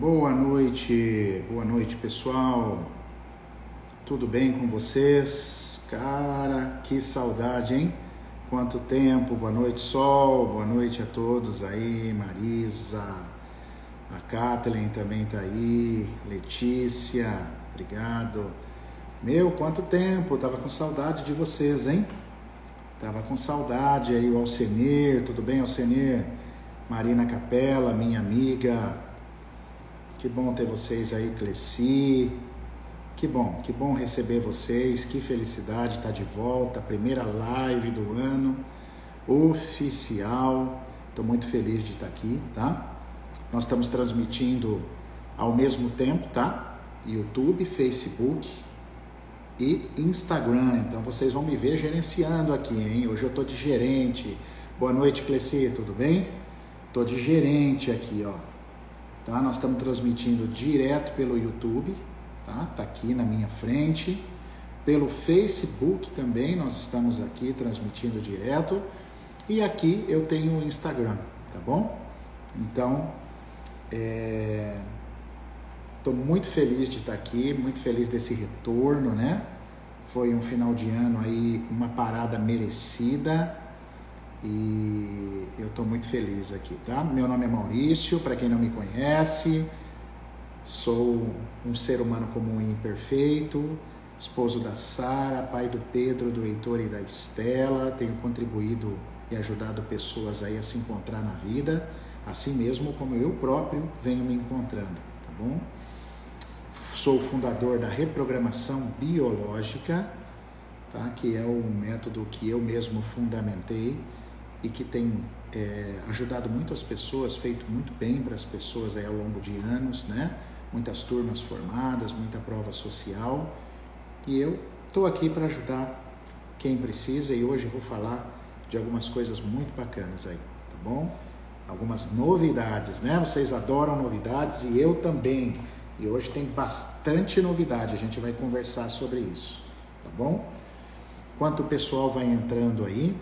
Boa noite, boa noite pessoal. Tudo bem com vocês? Cara, que saudade, hein? Quanto tempo, boa noite, Sol, boa noite a todos aí, Marisa, a Kathleen também tá aí, Letícia, obrigado. Meu, quanto tempo, tava com saudade de vocês, hein? Tava com saudade aí, o Alcenir, tudo bem, Alcenir? Marina Capela, minha amiga. Que bom ter vocês aí, Cleci. Que bom, que bom receber vocês. Que felicidade estar de volta. Primeira live do ano oficial. Estou muito feliz de estar aqui, tá? Nós estamos transmitindo ao mesmo tempo, tá? YouTube, Facebook e Instagram. Então vocês vão me ver gerenciando aqui, hein? Hoje eu estou de gerente. Boa noite, Cleci, tudo bem? Tô de gerente aqui, ó. Tá? Nós estamos transmitindo direto pelo YouTube, tá? Tá aqui na minha frente. Pelo Facebook também nós estamos aqui transmitindo direto. E aqui eu tenho o Instagram, tá bom? Então, estou é... muito feliz de estar aqui, muito feliz desse retorno, né? Foi um final de ano aí, uma parada merecida e eu estou muito feliz aqui, tá? Meu nome é Maurício, para quem não me conhece, sou um ser humano comum e imperfeito, esposo da Sara, pai do Pedro, do Heitor e da Estela, tenho contribuído e ajudado pessoas aí a se encontrar na vida, assim mesmo como eu próprio venho me encontrando, tá bom? Sou fundador da reprogramação biológica, tá? que é o método que eu mesmo fundamentei e que tem é, ajudado muito as pessoas, feito muito bem para as pessoas aí ao longo de anos, né? Muitas turmas formadas, muita prova social. E eu estou aqui para ajudar quem precisa e hoje vou falar de algumas coisas muito bacanas aí, tá bom? Algumas novidades, né? Vocês adoram novidades e eu também. E hoje tem bastante novidade, a gente vai conversar sobre isso, tá bom? Enquanto o pessoal vai entrando aí,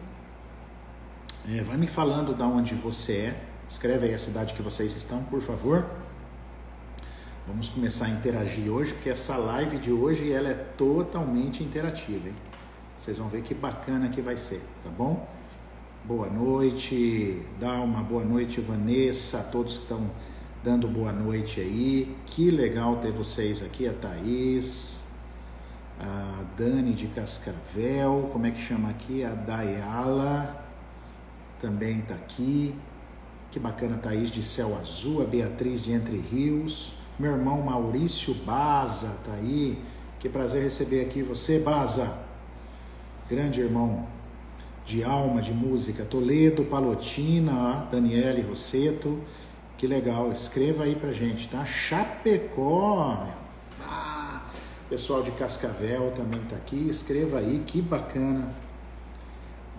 é, vai me falando da onde você é. Escreve aí a cidade que vocês estão, por favor. Vamos começar a interagir hoje, porque essa live de hoje ela é totalmente interativa, hein? Vocês vão ver que bacana que vai ser, tá bom? Boa noite, Dalma, boa noite, Vanessa, todos que estão dando boa noite aí. Que legal ter vocês aqui, a Thaís, a Dani de Cascavel, como é que chama aqui? A Dayala também está aqui. Que bacana, Thaís de Céu Azul, a Beatriz de Entre Rios, meu irmão Maurício Baza está aí. Que prazer receber aqui você, Baza. Grande irmão de alma, de música. Toledo, Palotina, Daniele Rosseto. Que legal, escreva aí pra gente, tá? Chapecó, ah, pessoal de Cascavel também tá aqui. Escreva aí, que bacana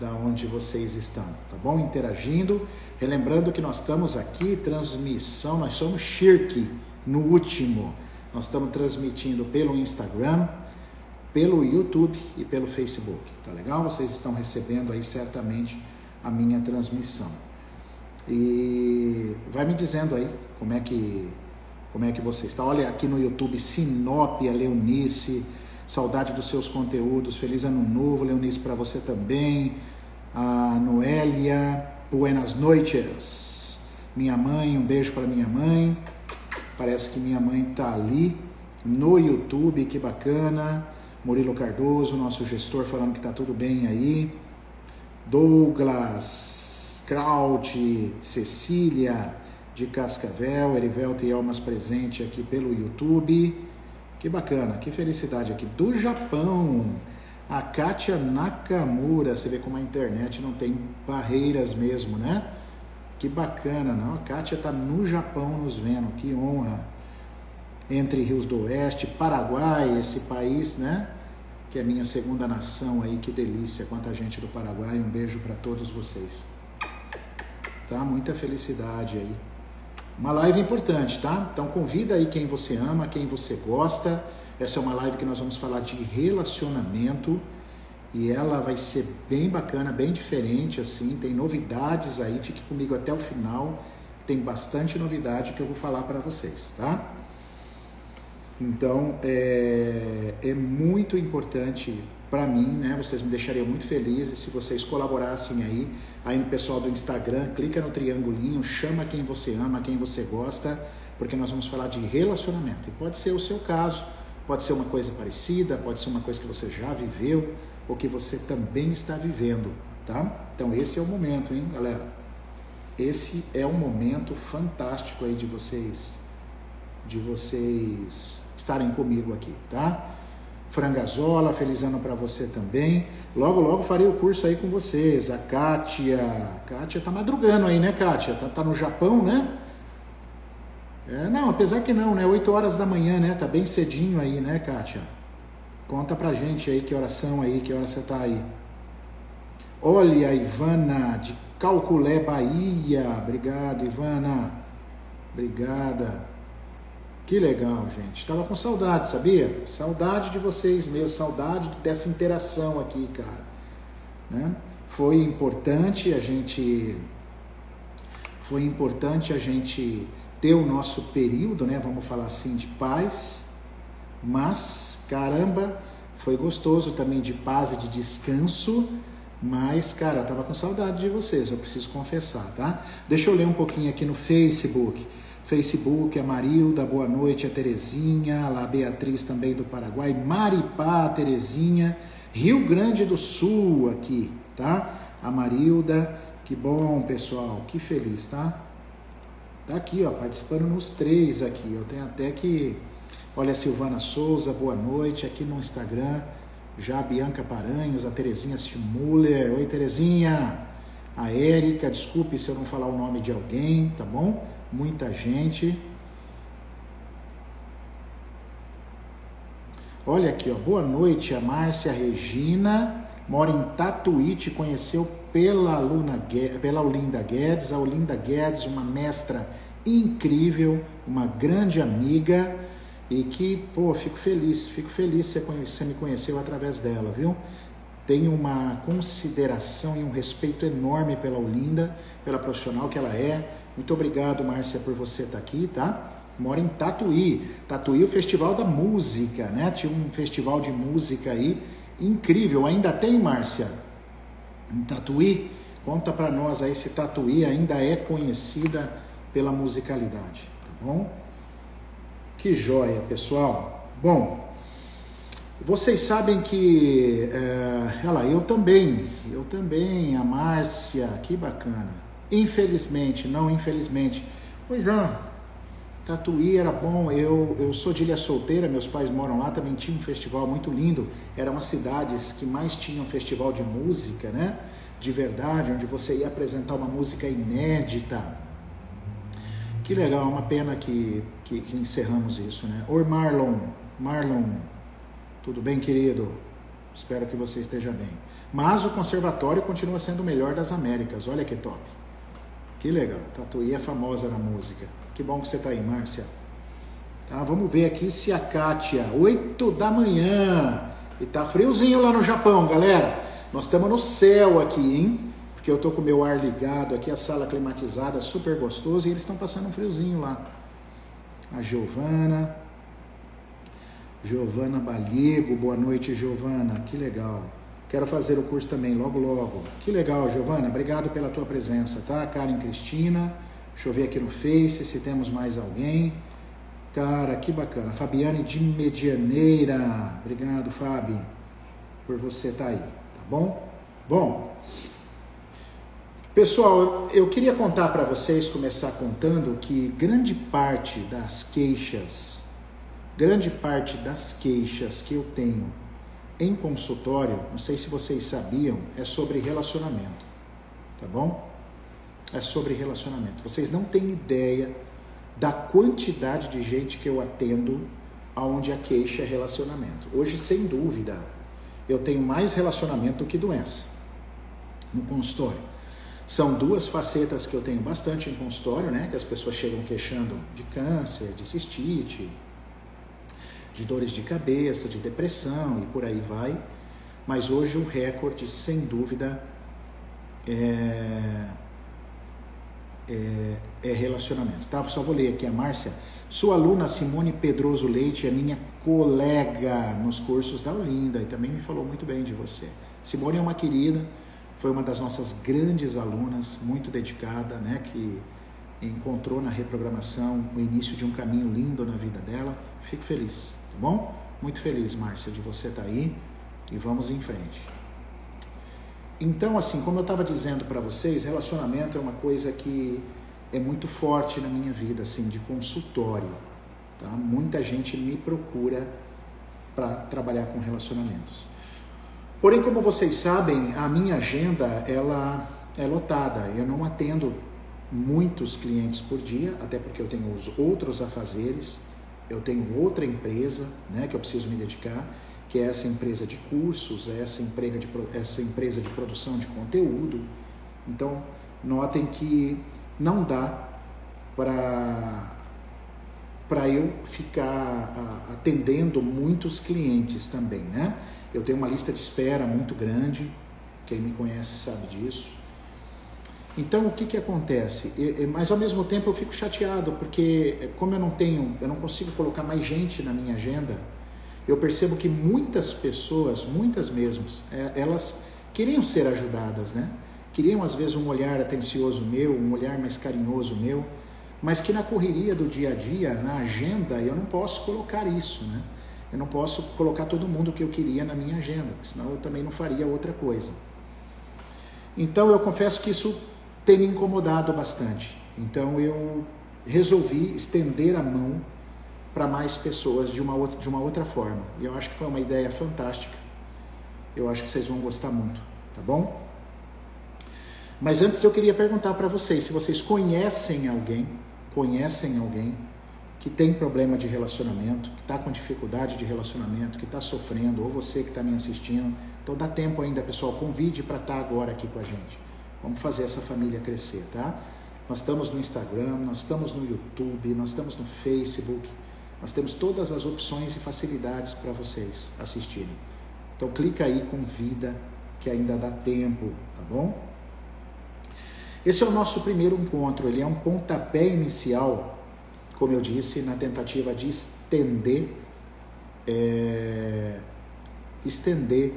da onde vocês estão, tá bom? Interagindo. Relembrando que nós estamos aqui, transmissão, nós somos Shirk no último. Nós estamos transmitindo pelo Instagram, pelo YouTube e pelo Facebook, tá legal? Vocês estão recebendo aí certamente a minha transmissão. E vai me dizendo aí como é que como é que você está. Olha aqui no YouTube Sinópia Leonice, saudade dos seus conteúdos. Feliz ano novo, Leonice, para você também a Noélia, buenas noites. Minha mãe, um beijo para minha mãe. Parece que minha mãe tá ali no YouTube, que bacana. Murilo Cardoso, nosso gestor, falando que tá tudo bem aí. Douglas, Kraut, Cecília de Cascavel, Erivelto e Almas presente aqui pelo YouTube. Que bacana, que felicidade aqui do Japão. A Kátia Nakamura, você vê como a internet não tem barreiras mesmo, né? Que bacana, não? A Kátia está no Japão nos vendo, que honra. Entre Rios do Oeste, Paraguai, esse país, né? Que é minha segunda nação aí, que delícia. Quanta gente do Paraguai, um beijo para todos vocês. Tá? Muita felicidade aí. Uma live importante, tá? Então convida aí quem você ama, quem você gosta essa é uma live que nós vamos falar de relacionamento e ela vai ser bem bacana, bem diferente assim, tem novidades aí, fique comigo até o final. tem bastante novidade que eu vou falar para vocês, tá? Então é, é muito importante para mim, né? Vocês me deixariam muito felizes se vocês colaborassem aí, aí no pessoal do Instagram, clica no triangulinho, chama quem você ama, quem você gosta, porque nós vamos falar de relacionamento. E pode ser o seu caso, pode ser uma coisa parecida, pode ser uma coisa que você já viveu ou que você também está vivendo, tá? Então esse é o momento, hein, galera? Esse é um momento fantástico aí de vocês de vocês estarem comigo aqui, tá? Frangazola, feliz ano para você também. Logo, logo farei o curso aí com vocês. A Kátia. Kátia tá madrugando aí, né, Kátia? Tá, tá no Japão, né? É, não, apesar que não, né? 8 horas da manhã, né? Tá bem cedinho aí, né, Kátia? Conta pra gente aí que oração aí, que hora você tá aí. Olha, Ivana, de Calculé, Bahia. Obrigado, Ivana. Obrigada. Que legal, gente. Tava com saudade, sabia? Saudade de vocês mesmo, saudade dessa interação aqui, cara. Né? Foi importante a gente foi importante a gente ter o nosso período, né, vamos falar assim, de paz, mas caramba, foi gostoso também de paz e de descanso, mas cara, eu tava com saudade de vocês, eu preciso confessar, tá? Deixa eu ler um pouquinho aqui no Facebook. Facebook, a Marilda, boa noite, a Terezinha, a Beatriz também do Paraguai, Maripá, Terezinha, Rio Grande do Sul aqui, tá? A Marilda, que bom, pessoal, que feliz, tá? Tá aqui, ó, participando nos três aqui. Eu tenho até que, olha, a Silvana Souza, boa noite, aqui no Instagram, já a Bianca Paranhos, a Terezinha Stimuller, oi Terezinha, a Érica, desculpe se eu não falar o nome de alguém, tá bom? Muita gente. Olha aqui, ó. Boa noite, a Márcia Regina, mora em Tatuí, te conheceu pela aluna, pela Olinda Guedes. A Olinda Guedes, uma mestra incrível, uma grande amiga e que, pô, fico feliz, fico feliz que você me conheceu através dela, viu? Tenho uma consideração e um respeito enorme pela Olinda, pela profissional que ela é, muito obrigado, Márcia, por você estar aqui, tá? Mora em Tatuí. Tatuí, o Festival da Música, né? Tinha um festival de música aí incrível. Ainda tem, Márcia? Em Tatuí? Conta para nós aí se Tatuí ainda é conhecida pela musicalidade, tá bom? Que joia, pessoal. Bom, vocês sabem que, é, ela, eu também, eu também, a Márcia, que bacana. Infelizmente, não infelizmente. Pois é, Tatuí era bom, eu, eu sou de Ilha Solteira, meus pais moram lá, também tinha um festival muito lindo. Eram as cidades que mais tinham festival de música, né? De verdade, onde você ia apresentar uma música inédita. Que legal, uma pena que, que, que encerramos isso, né? Oi Marlon, Marlon, tudo bem, querido? Espero que você esteja bem. Mas o conservatório continua sendo o melhor das Américas, olha que top. Que legal. Tatuí é famosa na música. Que bom que você está aí, Márcia. Tá, vamos ver aqui se a Kátia, 8 da manhã. E tá friozinho lá no Japão, galera. Nós estamos no céu aqui, hein? Porque eu tô com o meu ar ligado aqui, a sala climatizada, super gostoso, e eles estão passando um friozinho lá. A Giovana. Giovana Balego, boa noite, Giovana. Que legal. Quero fazer o curso também logo, logo. Que legal, Giovana. Obrigado pela tua presença, tá? Karen Cristina. Deixa eu ver aqui no Face se temos mais alguém. Cara, que bacana. Fabiane de Medianeira. Obrigado, Fabi, por você estar tá aí, tá bom? Bom, pessoal, eu queria contar para vocês, começar contando que grande parte das queixas, grande parte das queixas que eu tenho em consultório, não sei se vocês sabiam, é sobre relacionamento, tá bom? É sobre relacionamento. Vocês não têm ideia da quantidade de gente que eu atendo aonde a queixa é relacionamento. Hoje, sem dúvida, eu tenho mais relacionamento do que doença no consultório. São duas facetas que eu tenho bastante em consultório, né? Que as pessoas chegam queixando de câncer, de cistite, de dores de cabeça, de depressão e por aí vai. Mas hoje o recorde, sem dúvida, é, é, é relacionamento, tá? Só vou ler aqui a Márcia. Sua aluna Simone Pedroso Leite é minha colega nos cursos da Olinda e também me falou muito bem de você. Simone é uma querida, foi uma das nossas grandes alunas, muito dedicada, né? Que encontrou na reprogramação o início de um caminho lindo na vida dela. Fico feliz, bom? Muito feliz, Márcia, de você estar tá aí e vamos em frente. Então, assim, como eu estava dizendo para vocês, relacionamento é uma coisa que é muito forte na minha vida, assim, de consultório. Tá? Muita gente me procura para trabalhar com relacionamentos. Porém, como vocês sabem, a minha agenda ela é lotada. Eu não atendo muitos clientes por dia, até porque eu tenho os outros afazeres. Eu tenho outra empresa, né, que eu preciso me dedicar que é essa empresa de cursos, é essa, empresa de, essa empresa de produção de conteúdo. Então, notem que não dá para eu ficar atendendo muitos clientes também, né? Eu tenho uma lista de espera muito grande, quem me conhece sabe disso. Então o que que acontece? mas ao mesmo tempo eu fico chateado porque como eu não tenho, eu não consigo colocar mais gente na minha agenda, eu percebo que muitas pessoas, muitas mesmo, é, elas queriam ser ajudadas, né? Queriam às vezes um olhar atencioso meu, um olhar mais carinhoso meu, mas que na correria do dia a dia, na agenda, eu não posso colocar isso, né? Eu não posso colocar todo mundo que eu queria na minha agenda, senão eu também não faria outra coisa. Então eu confesso que isso tem me incomodado bastante. Então eu resolvi estender a mão para mais pessoas de uma, outra, de uma outra forma. E eu acho que foi uma ideia fantástica. Eu acho que vocês vão gostar muito, tá bom? Mas antes eu queria perguntar para vocês se vocês conhecem alguém, conhecem alguém que tem problema de relacionamento, que está com dificuldade de relacionamento, que está sofrendo, ou você que está me assistindo. Então dá tempo ainda, pessoal. Convide para estar tá agora aqui com a gente. Vamos fazer essa família crescer, tá? Nós estamos no Instagram, nós estamos no YouTube, nós estamos no Facebook. Nós temos todas as opções e facilidades para vocês assistirem. Então clica aí, convida, que ainda dá tempo, tá bom? Esse é o nosso primeiro encontro, ele é um pontapé inicial, como eu disse, na tentativa de estender, é, estender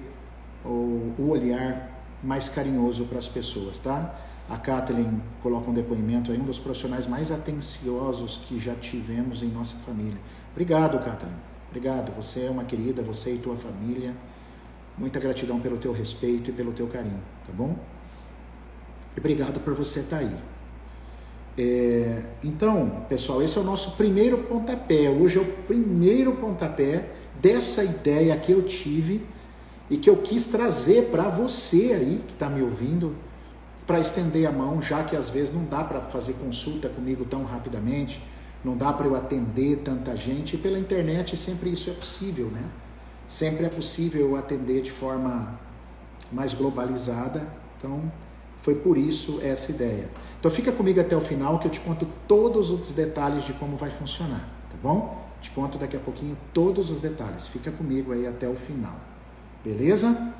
o, o olhar mais carinhoso para as pessoas, tá? A Kathleen coloca um depoimento aí, um dos profissionais mais atenciosos que já tivemos em nossa família. Obrigado, Kathleen. Obrigado. Você é uma querida, você e tua família. Muita gratidão pelo teu respeito e pelo teu carinho, tá bom? E obrigado por você estar tá aí. É, então, pessoal, esse é o nosso primeiro pontapé. Hoje é o primeiro pontapé dessa ideia que eu tive e que eu quis trazer para você aí que está me ouvindo para estender a mão, já que às vezes não dá para fazer consulta comigo tão rapidamente, não dá para eu atender tanta gente, e pela internet sempre isso é possível, né? Sempre é possível eu atender de forma mais globalizada, então foi por isso essa ideia. Então fica comigo até o final que eu te conto todos os detalhes de como vai funcionar, tá bom? Te conto daqui a pouquinho todos os detalhes. Fica comigo aí até o final. Beleza?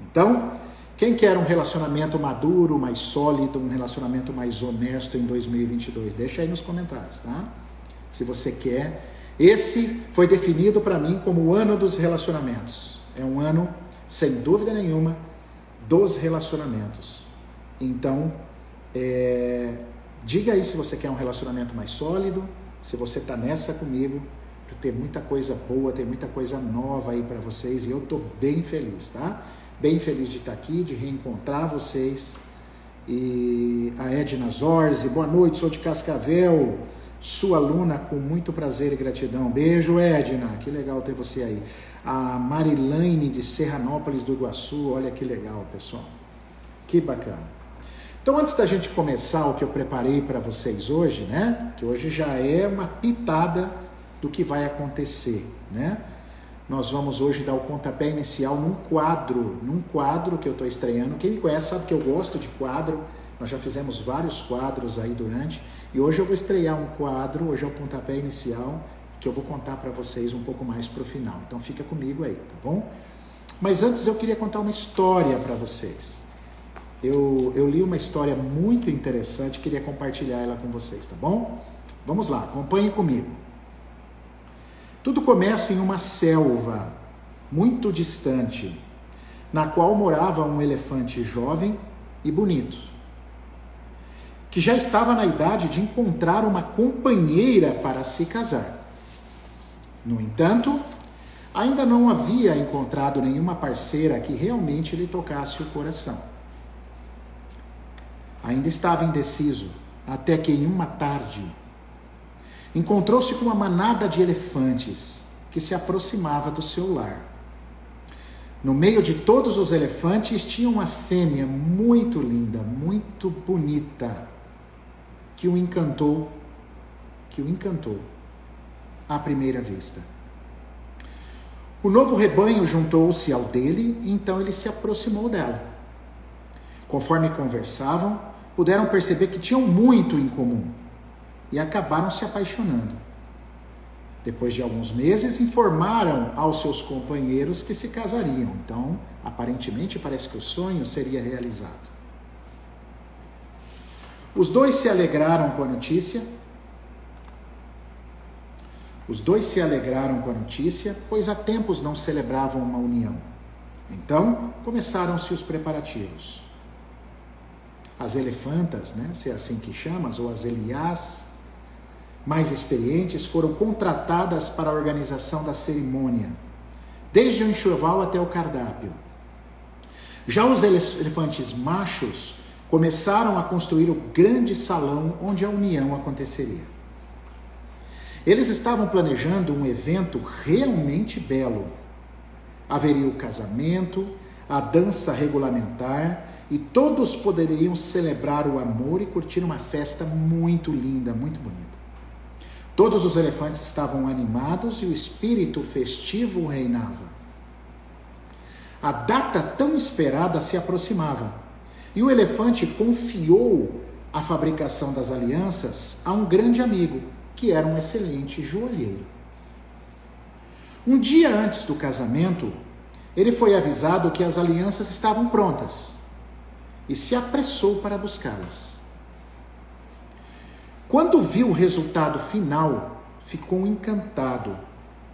Então, quem quer um relacionamento maduro, mais sólido, um relacionamento mais honesto em 2022? Deixa aí nos comentários, tá? Se você quer. Esse foi definido para mim como o ano dos relacionamentos. É um ano, sem dúvida nenhuma, dos relacionamentos. Então, é, diga aí se você quer um relacionamento mais sólido, se você está nessa comigo, ter muita coisa boa, ter muita coisa nova aí para vocês e eu estou bem feliz, tá? Bem feliz de estar aqui, de reencontrar vocês. E a Edna Zorzi, boa noite, sou de Cascavel, sua aluna com muito prazer e gratidão. Beijo, Edna, que legal ter você aí. A Marilane de Serranópolis do Iguaçu, olha que legal, pessoal. Que bacana. Então, antes da gente começar o que eu preparei para vocês hoje, né? Que hoje já é uma pitada do que vai acontecer, né? nós vamos hoje dar o pontapé inicial num quadro, num quadro que eu estou estreando. Quem me conhece sabe que eu gosto de quadro, nós já fizemos vários quadros aí durante, e hoje eu vou estrear um quadro, hoje é o pontapé inicial, que eu vou contar para vocês um pouco mais para o final. Então fica comigo aí, tá bom? Mas antes eu queria contar uma história para vocês. eu, eu li uma história muito interessante, queria compartilhar ela com vocês, tá bom? Vamos lá, acompanhem comigo. Tudo começa em uma selva muito distante, na qual morava um elefante jovem e bonito, que já estava na idade de encontrar uma companheira para se casar. No entanto, ainda não havia encontrado nenhuma parceira que realmente lhe tocasse o coração. Ainda estava indeciso, até que em uma tarde encontrou-se com uma manada de elefantes que se aproximava do seu lar. No meio de todos os elefantes tinha uma fêmea muito linda, muito bonita, que o encantou, que o encantou à primeira vista. O novo rebanho juntou-se ao dele e então ele se aproximou dela. Conforme conversavam, puderam perceber que tinham muito em comum e acabaram se apaixonando. Depois de alguns meses, informaram aos seus companheiros que se casariam. Então, aparentemente, parece que o sonho seria realizado. Os dois se alegraram com a notícia. Os dois se alegraram com a notícia, pois há tempos não celebravam uma união. Então, começaram-se os preparativos. As elefantas, né, se é assim que chamas, ou as eliás, mais experientes foram contratadas para a organização da cerimônia, desde o enxoval até o cardápio. Já os elefantes machos começaram a construir o grande salão onde a união aconteceria. Eles estavam planejando um evento realmente belo. Haveria o casamento, a dança regulamentar e todos poderiam celebrar o amor e curtir uma festa muito linda, muito bonita. Todos os elefantes estavam animados e o espírito festivo reinava. A data tão esperada se aproximava e o elefante confiou a fabricação das alianças a um grande amigo, que era um excelente joalheiro. Um dia antes do casamento, ele foi avisado que as alianças estavam prontas e se apressou para buscá-las. Quando viu o resultado final, ficou encantado,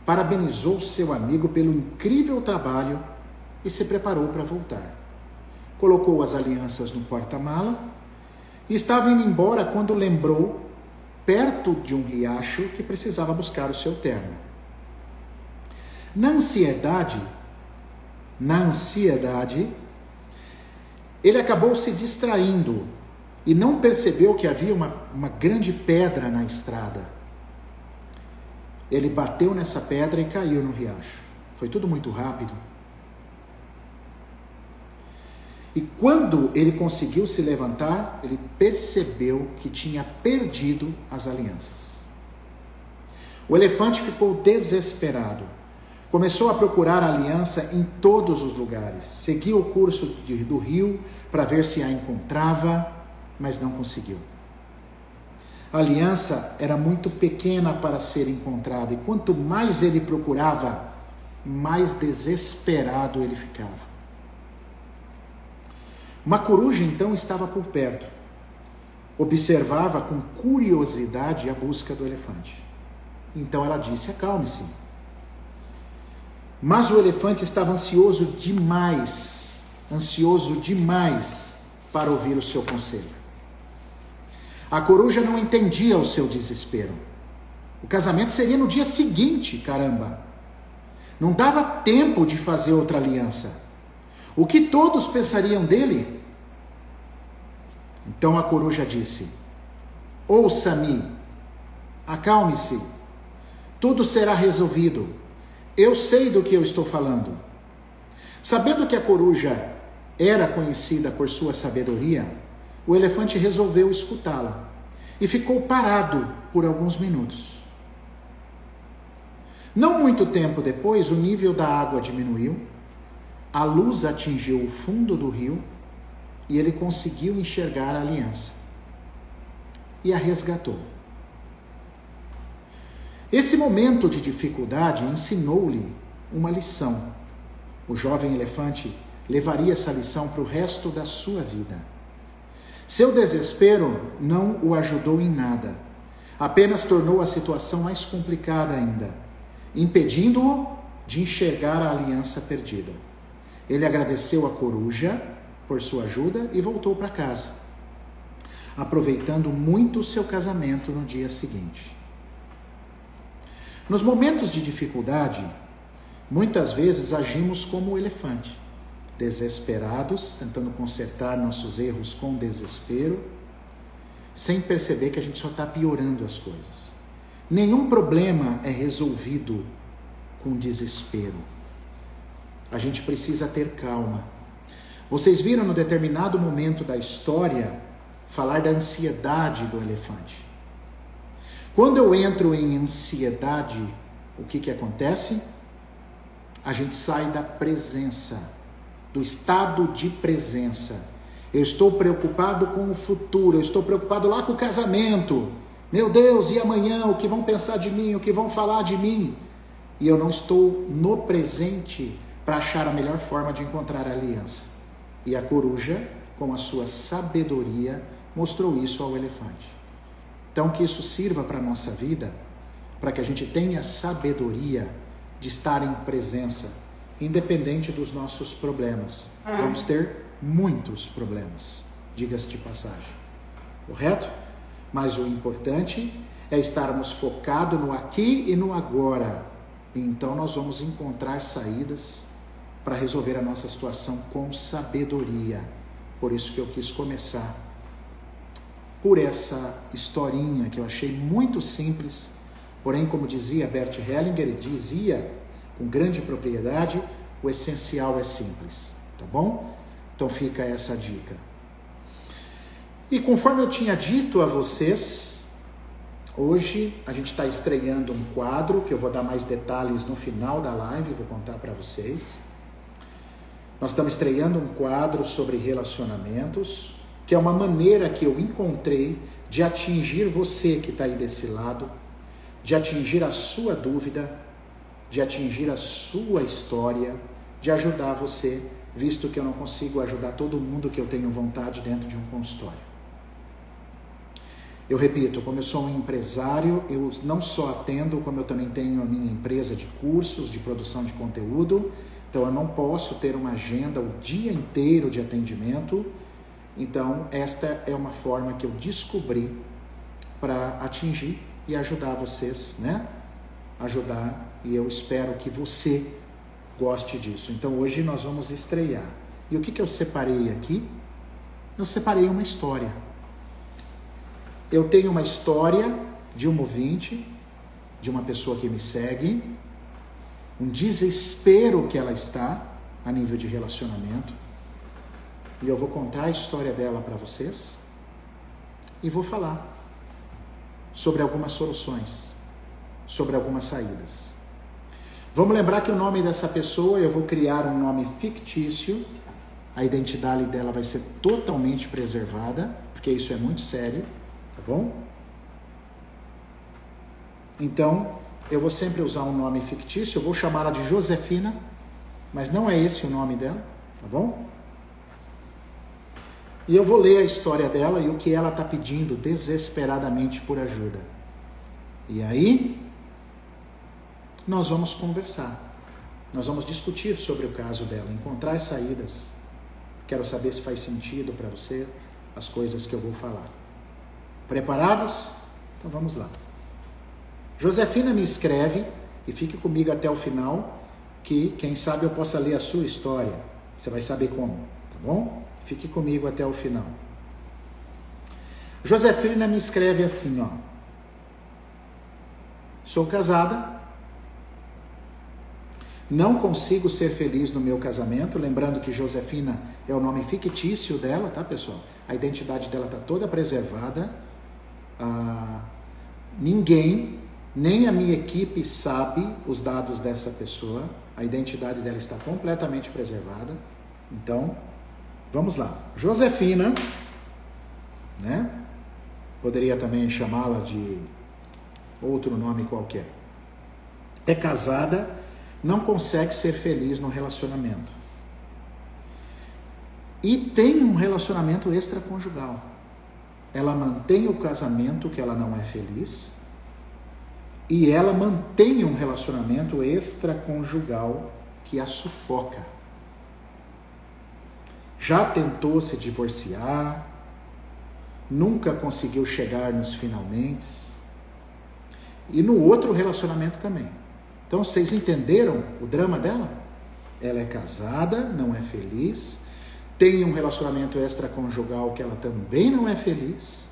parabenizou seu amigo pelo incrível trabalho e se preparou para voltar. Colocou as alianças no porta-mala e estava indo embora quando lembrou, perto de um riacho, que precisava buscar o seu terno. Na ansiedade, na ansiedade, ele acabou se distraindo e não percebeu que havia uma, uma grande pedra na estrada. Ele bateu nessa pedra e caiu no riacho. Foi tudo muito rápido. E quando ele conseguiu se levantar, ele percebeu que tinha perdido as alianças. O elefante ficou desesperado. Começou a procurar a aliança em todos os lugares. Seguiu o curso de, do rio para ver se a encontrava mas não conseguiu. A aliança era muito pequena para ser encontrada, e quanto mais ele procurava, mais desesperado ele ficava. Uma coruja então estava por perto. Observava com curiosidade a busca do elefante. Então ela disse: Acalme-se. Mas o elefante estava ansioso demais, ansioso demais para ouvir o seu conselho. A coruja não entendia o seu desespero. O casamento seria no dia seguinte, caramba. Não dava tempo de fazer outra aliança. O que todos pensariam dele? Então a coruja disse: Ouça-me, acalme-se, tudo será resolvido. Eu sei do que eu estou falando. Sabendo que a coruja era conhecida por sua sabedoria, o elefante resolveu escutá-la e ficou parado por alguns minutos. Não muito tempo depois, o nível da água diminuiu, a luz atingiu o fundo do rio e ele conseguiu enxergar a aliança e a resgatou. Esse momento de dificuldade ensinou-lhe uma lição. O jovem elefante levaria essa lição para o resto da sua vida. Seu desespero não o ajudou em nada, apenas tornou a situação mais complicada ainda, impedindo-o de enxergar a aliança perdida. Ele agradeceu a coruja por sua ajuda e voltou para casa, aproveitando muito seu casamento no dia seguinte. Nos momentos de dificuldade, muitas vezes agimos como o elefante, desesperados, tentando consertar nossos erros com desespero, sem perceber que a gente só está piorando as coisas. Nenhum problema é resolvido com desespero. A gente precisa ter calma. Vocês viram no determinado momento da história falar da ansiedade do elefante. Quando eu entro em ansiedade, o que, que acontece? A gente sai da presença, do estado de presença. Eu estou preocupado com o futuro, eu estou preocupado lá com o casamento. Meu Deus, e amanhã? O que vão pensar de mim? O que vão falar de mim? e eu não estou no presente para achar a melhor forma de encontrar a aliança. E a coruja, com a sua sabedoria, mostrou isso ao elefante. Então, que isso sirva para a nossa vida, para que a gente tenha sabedoria de estar em presença, independente dos nossos problemas. Vamos ter muitos problemas, diga-se de passagem. Correto? Mas o importante é estarmos focados no aqui e no agora então nós vamos encontrar saídas para resolver a nossa situação com sabedoria. Por isso que eu quis começar por essa historinha que eu achei muito simples, porém, como dizia Bert Hellinger, dizia com grande propriedade, o essencial é simples, tá bom? Então fica essa dica. E conforme eu tinha dito a vocês, Hoje a gente está estreando um quadro que eu vou dar mais detalhes no final da live, vou contar para vocês. Nós estamos estreando um quadro sobre relacionamentos, que é uma maneira que eu encontrei de atingir você que está aí desse lado, de atingir a sua dúvida, de atingir a sua história, de ajudar você, visto que eu não consigo ajudar todo mundo que eu tenho vontade dentro de um consultório. Eu repito, como eu sou um empresário, eu não só atendo, como eu também tenho a minha empresa de cursos, de produção de conteúdo. Então eu não posso ter uma agenda o dia inteiro de atendimento. Então esta é uma forma que eu descobri para atingir e ajudar vocês, né? Ajudar e eu espero que você goste disso. Então hoje nós vamos estrear. E o que, que eu separei aqui? Eu separei uma história eu tenho uma história de um ouvinte, de uma pessoa que me segue, um desespero que ela está a nível de relacionamento. E eu vou contar a história dela para vocês e vou falar sobre algumas soluções, sobre algumas saídas. Vamos lembrar que o nome dessa pessoa, eu vou criar um nome fictício, a identidade dela vai ser totalmente preservada, porque isso é muito sério tá bom? Então, eu vou sempre usar um nome fictício, eu vou chamá-la de Josefina, mas não é esse o nome dela, tá bom? E eu vou ler a história dela e o que ela está pedindo desesperadamente por ajuda. E aí, nós vamos conversar. Nós vamos discutir sobre o caso dela, encontrar saídas. Quero saber se faz sentido para você as coisas que eu vou falar. Preparados? Então vamos lá. Josefina me escreve e fique comigo até o final, que quem sabe eu possa ler a sua história. Você vai saber como, tá bom? Fique comigo até o final. Josefina me escreve assim, ó. Sou casada, não consigo ser feliz no meu casamento, lembrando que Josefina é o nome fictício dela, tá, pessoal? A identidade dela está toda preservada ah, ninguém, nem a minha equipe sabe os dados dessa pessoa, a identidade dela está completamente preservada. Então, vamos lá. Josefina, né? Poderia também chamá-la de outro nome qualquer. É casada, não consegue ser feliz no relacionamento. e tem um relacionamento extraconjugal. Ela mantém o casamento que ela não é feliz e ela mantém um relacionamento extraconjugal que a sufoca. Já tentou se divorciar, nunca conseguiu chegar nos finalmente. E no outro relacionamento também. Então vocês entenderam o drama dela? Ela é casada, não é feliz, tem um relacionamento extraconjugal que ela também não é feliz,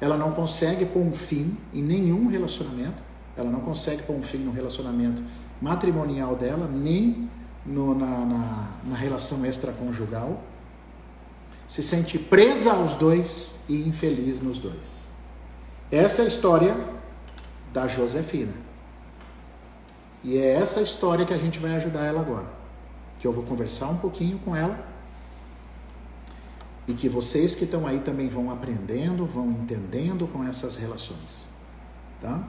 ela não consegue pôr um fim em nenhum relacionamento, ela não consegue pôr um fim no relacionamento matrimonial dela, nem no, na, na, na relação extraconjugal, se sente presa aos dois e infeliz nos dois. Essa é a história da Josefina. E é essa história que a gente vai ajudar ela agora. Que eu vou conversar um pouquinho com ela. E que vocês que estão aí também vão aprendendo, vão entendendo com essas relações. Tá?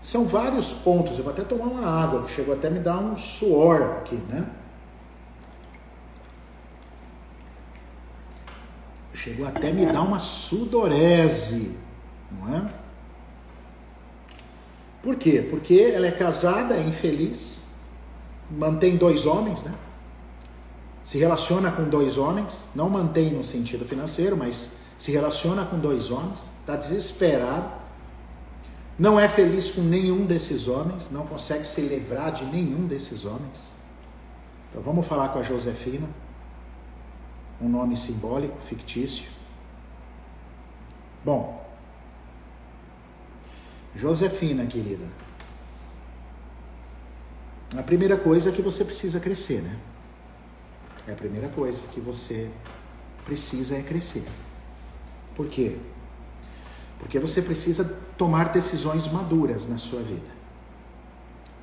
São vários pontos. Eu vou até tomar uma água, que chegou até a me dar um suor aqui, né? chegou até a me dar uma sudorese, não é? Por quê? Porque ela é casada, é infeliz, mantém dois homens, né? Se relaciona com dois homens, não mantém no sentido financeiro, mas se relaciona com dois homens, está desesperado, não é feliz com nenhum desses homens, não consegue se livrar de nenhum desses homens. Então vamos falar com a Josefina um nome simbólico, fictício. Bom, Josefina, querida, a primeira coisa é que você precisa crescer, né? É a primeira coisa que você precisa é crescer. Por quê? Porque você precisa tomar decisões maduras na sua vida.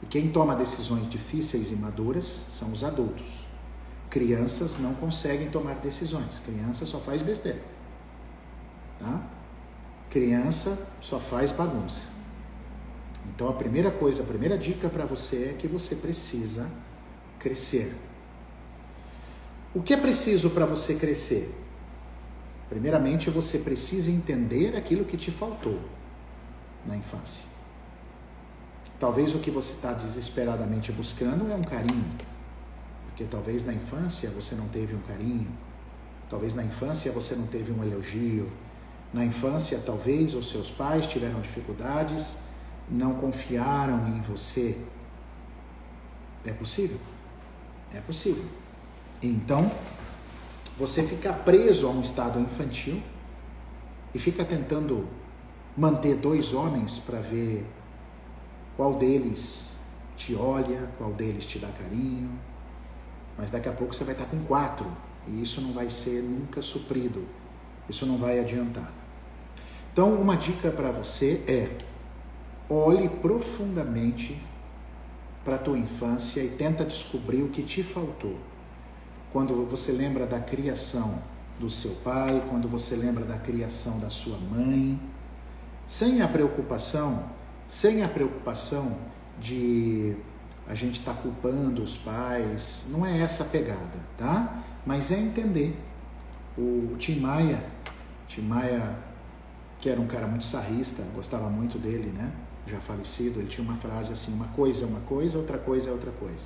E quem toma decisões difíceis e maduras são os adultos. Crianças não conseguem tomar decisões. Criança só faz besteira. Tá? Criança só faz bagunça. Então a primeira coisa, a primeira dica para você é que você precisa crescer. O que é preciso para você crescer? Primeiramente, você precisa entender aquilo que te faltou na infância. Talvez o que você está desesperadamente buscando é um carinho, porque talvez na infância você não teve um carinho, talvez na infância você não teve um elogio, na infância talvez os seus pais tiveram dificuldades, não confiaram em você. É possível? É possível. Então, você fica preso a um estado infantil e fica tentando manter dois homens para ver qual deles te olha, qual deles te dá carinho, mas daqui a pouco você vai estar com quatro e isso não vai ser nunca suprido. Isso não vai adiantar. Então, uma dica para você é: olhe profundamente para a tua infância e tenta descobrir o que te faltou. Quando você lembra da criação do seu pai, quando você lembra da criação da sua mãe, sem a preocupação, sem a preocupação de a gente está culpando os pais, não é essa a pegada, tá? Mas é entender. O Tim Maia, Tim Maia, que era um cara muito sarrista, gostava muito dele, né? Já falecido, ele tinha uma frase assim: uma coisa é uma coisa, outra coisa é outra coisa.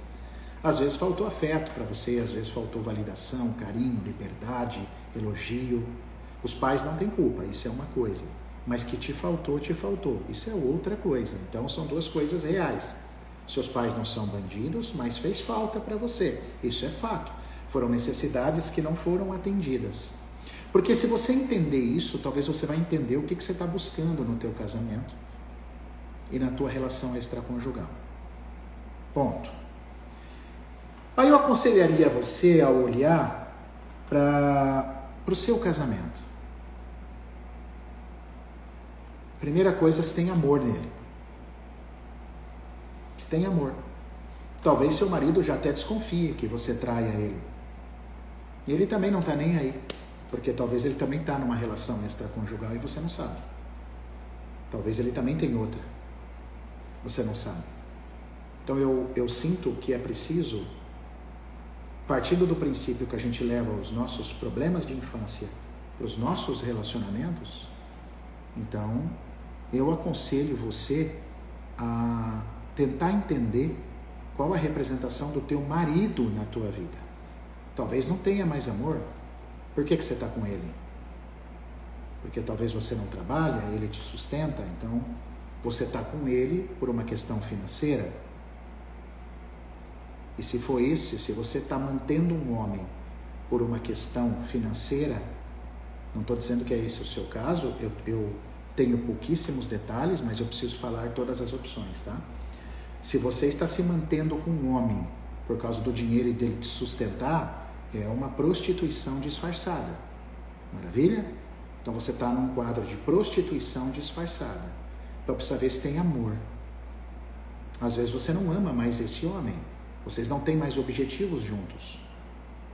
Às vezes faltou afeto para você, às vezes faltou validação, carinho, liberdade, elogio. Os pais não têm culpa, isso é uma coisa. Mas que te faltou, te faltou. Isso é outra coisa. Então são duas coisas reais. Seus pais não são bandidos, mas fez falta para você. Isso é fato. Foram necessidades que não foram atendidas. Porque se você entender isso, talvez você vai entender o que, que você está buscando no teu casamento e na tua relação extraconjugal. Ponto. Aí eu aconselharia você a olhar para o seu casamento. Primeira coisa, você tem amor nele tem amor. Talvez seu marido já até desconfie que você traia ele. E ele também não está nem aí, porque talvez ele também está numa relação extraconjugal e você não sabe. Talvez ele também tem outra. Você não sabe. Então eu, eu sinto que é preciso partindo do princípio que a gente leva os nossos problemas de infância para os nossos relacionamentos, então eu aconselho você a tentar entender qual a representação do teu marido na tua vida. Talvez não tenha mais amor. Por que, que você está com ele? Porque talvez você não trabalha, ele te sustenta, então você está com ele por uma questão financeira. E se for isso, se você está mantendo um homem por uma questão financeira, não estou dizendo que é esse o seu caso, eu, eu tenho pouquíssimos detalhes, mas eu preciso falar todas as opções, tá? Se você está se mantendo com um homem por causa do dinheiro e dele te sustentar, é uma prostituição disfarçada. Maravilha? Então você está num quadro de prostituição disfarçada. Então precisa ver se tem amor. Às vezes você não ama mais esse homem. Vocês não têm mais objetivos juntos.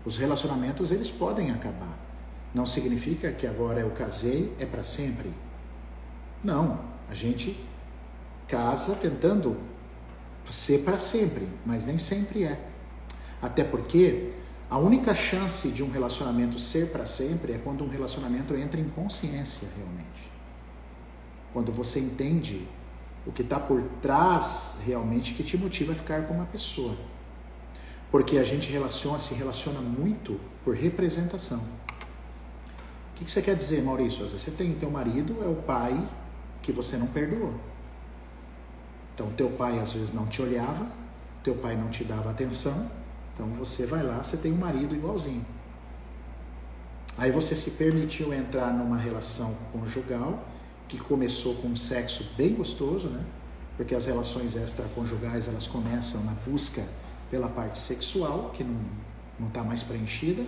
Os relacionamentos eles podem acabar. Não significa que agora eu casei é para sempre. Não, a gente casa tentando ser para sempre, mas nem sempre é. Até porque a única chance de um relacionamento ser para sempre é quando um relacionamento entra em consciência realmente. Quando você entende o que está por trás realmente que te motiva a ficar com uma pessoa. Porque a gente relaciona, se relaciona muito por representação. O que, que você quer dizer, Maurício? Às vezes você tem teu marido, é o pai que você não perdoou. Então, teu pai às vezes não te olhava, teu pai não te dava atenção, então você vai lá, você tem um marido igualzinho. Aí você se permitiu entrar numa relação conjugal que começou com um sexo bem gostoso, né? Porque as relações extraconjugais elas começam na busca pela parte sexual, que não está mais preenchida,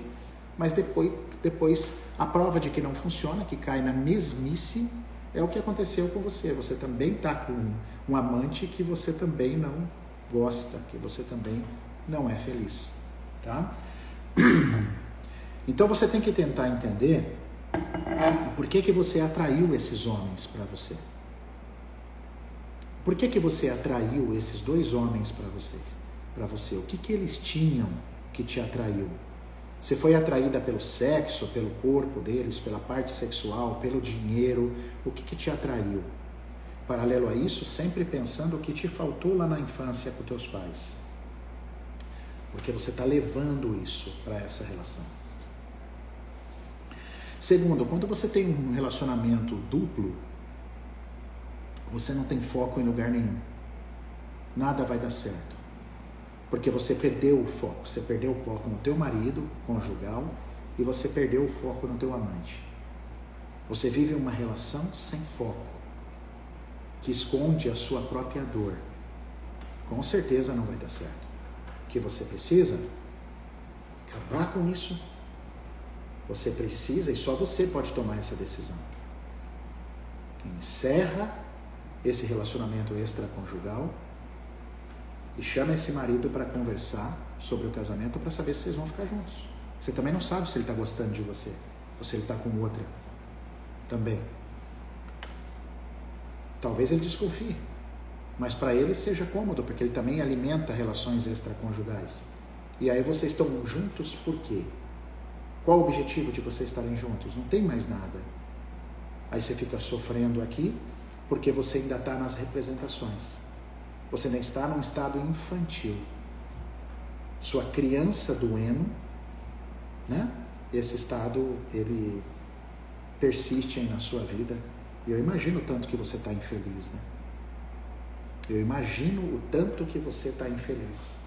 mas depois, depois a prova de que não funciona, que cai na mesmice, é o que aconteceu com você. Você também está com um amante que você também não gosta, que você também não é feliz, tá? Então você tem que tentar entender por que que você atraiu esses homens para você. Por que que você atraiu esses dois homens para vocês? Para você, o que que eles tinham que te atraiu? Você foi atraída pelo sexo, pelo corpo deles, pela parte sexual, pelo dinheiro? O que, que te atraiu? Paralelo a isso, sempre pensando o que te faltou lá na infância com teus pais. Porque você está levando isso para essa relação. Segundo, quando você tem um relacionamento duplo, você não tem foco em lugar nenhum. Nada vai dar certo. Porque você perdeu o foco. Você perdeu o foco no teu marido conjugal e você perdeu o foco no teu amante. Você vive uma relação sem foco, que esconde a sua própria dor. Com certeza não vai dar certo. O que você precisa? Acabar com isso. Você precisa e só você pode tomar essa decisão. Encerra esse relacionamento extraconjugal e chama esse marido para conversar sobre o casamento para saber se vocês vão ficar juntos. Você também não sabe se ele está gostando de você ou se ele está com outra também. Talvez ele desconfie, mas para ele seja cômodo, porque ele também alimenta relações extraconjugais. E aí vocês estão juntos por quê? Qual o objetivo de vocês estarem juntos? Não tem mais nada. Aí você fica sofrendo aqui porque você ainda está nas representações. Você ainda está num estado infantil. Sua criança doendo, né? Esse estado, ele persiste na sua vida. E eu imagino o tanto que você está infeliz, né? Eu imagino o tanto que você está infeliz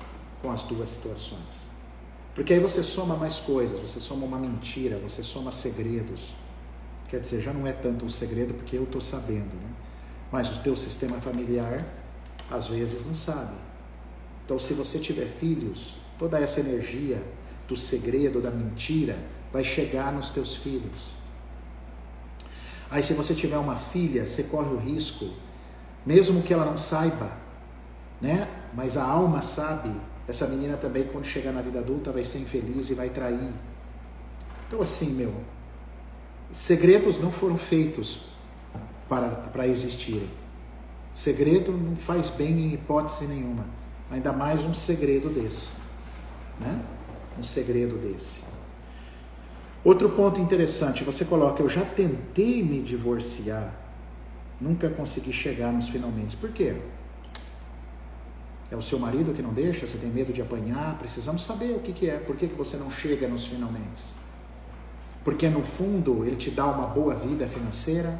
com as duas situações. Porque aí você soma mais coisas, você soma uma mentira, você soma segredos. Quer dizer, já não é tanto um segredo porque eu estou sabendo, né? Mas o teu sistema familiar às vezes não sabe. Então, se você tiver filhos, toda essa energia do segredo, da mentira, vai chegar nos teus filhos. Aí, se você tiver uma filha, você corre o risco, mesmo que ela não saiba, né? Mas a alma sabe. Essa menina também, quando chegar na vida adulta, vai ser infeliz e vai trair. Então, assim, meu, segredos não foram feitos para, para existirem. Segredo não faz bem em hipótese nenhuma, ainda mais um segredo desse. Né? um segredo desse. Outro ponto interessante, você coloca: Eu já tentei me divorciar, nunca consegui chegar nos finalmente. Por quê? É o seu marido que não deixa? Você tem medo de apanhar? Precisamos saber o que, que é. Por que, que você não chega nos finalmente? Porque no fundo ele te dá uma boa vida financeira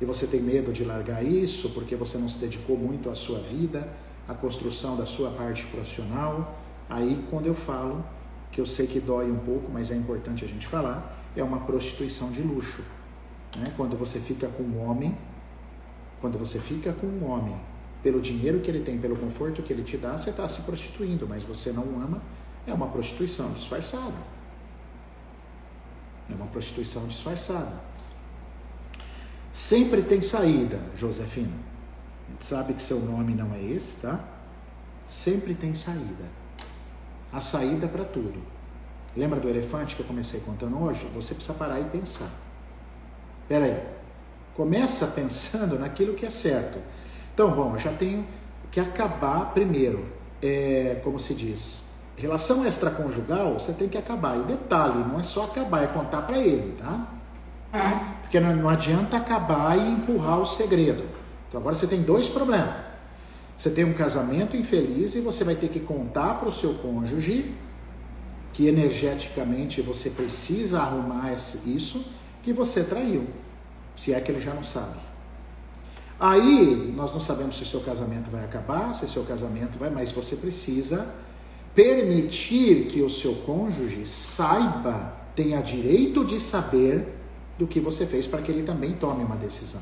e você tem medo de largar isso porque você não se dedicou muito à sua vida, à construção da sua parte profissional. Aí, quando eu falo, que eu sei que dói um pouco, mas é importante a gente falar, é uma prostituição de luxo. Né? Quando você fica com um homem, quando você fica com um homem, pelo dinheiro que ele tem, pelo conforto que ele te dá, você está se prostituindo, mas você não ama, é uma prostituição disfarçada. É uma prostituição disfarçada. Sempre tem saída, Josefina. A gente sabe que seu nome não é esse, tá? Sempre tem saída. A saída para tudo. Lembra do elefante que eu comecei contando hoje? Você precisa parar e pensar. Espera aí. Começa pensando naquilo que é certo. Então, bom, eu já tenho que acabar primeiro. É, como se diz, Relação extraconjugal, você tem que acabar. E detalhe, não é só acabar, é contar para ele, tá? É. Porque não, não adianta acabar e empurrar o segredo. Então agora você tem dois problemas. Você tem um casamento infeliz e você vai ter que contar para o seu cônjuge que energeticamente você precisa arrumar isso, que você traiu. Se é que ele já não sabe. Aí nós não sabemos se o seu casamento vai acabar, se o seu casamento vai, mas você precisa permitir que o seu cônjuge saiba, tenha direito de saber do que você fez para que ele também tome uma decisão.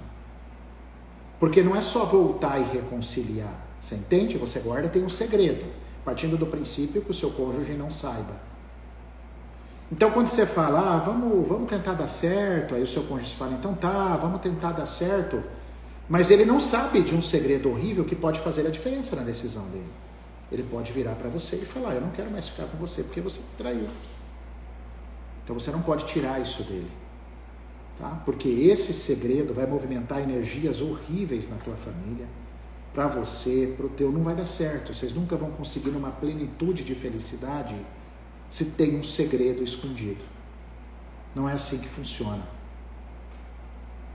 Porque não é só voltar e reconciliar. Você entende? Você guarda tem um segredo, partindo do princípio que o seu cônjuge não saiba. Então, quando você fala, ah, vamos, vamos tentar dar certo, aí o seu cônjuge fala, então tá, vamos tentar dar certo, mas ele não sabe de um segredo horrível que pode fazer a diferença na decisão dele. Ele pode virar para você e falar: Eu não quero mais ficar com você porque você me traiu. Então você não pode tirar isso dele. Tá? Porque esse segredo vai movimentar energias horríveis na tua família, para você, para o teu, não vai dar certo. Vocês nunca vão conseguir uma plenitude de felicidade se tem um segredo escondido. Não é assim que funciona.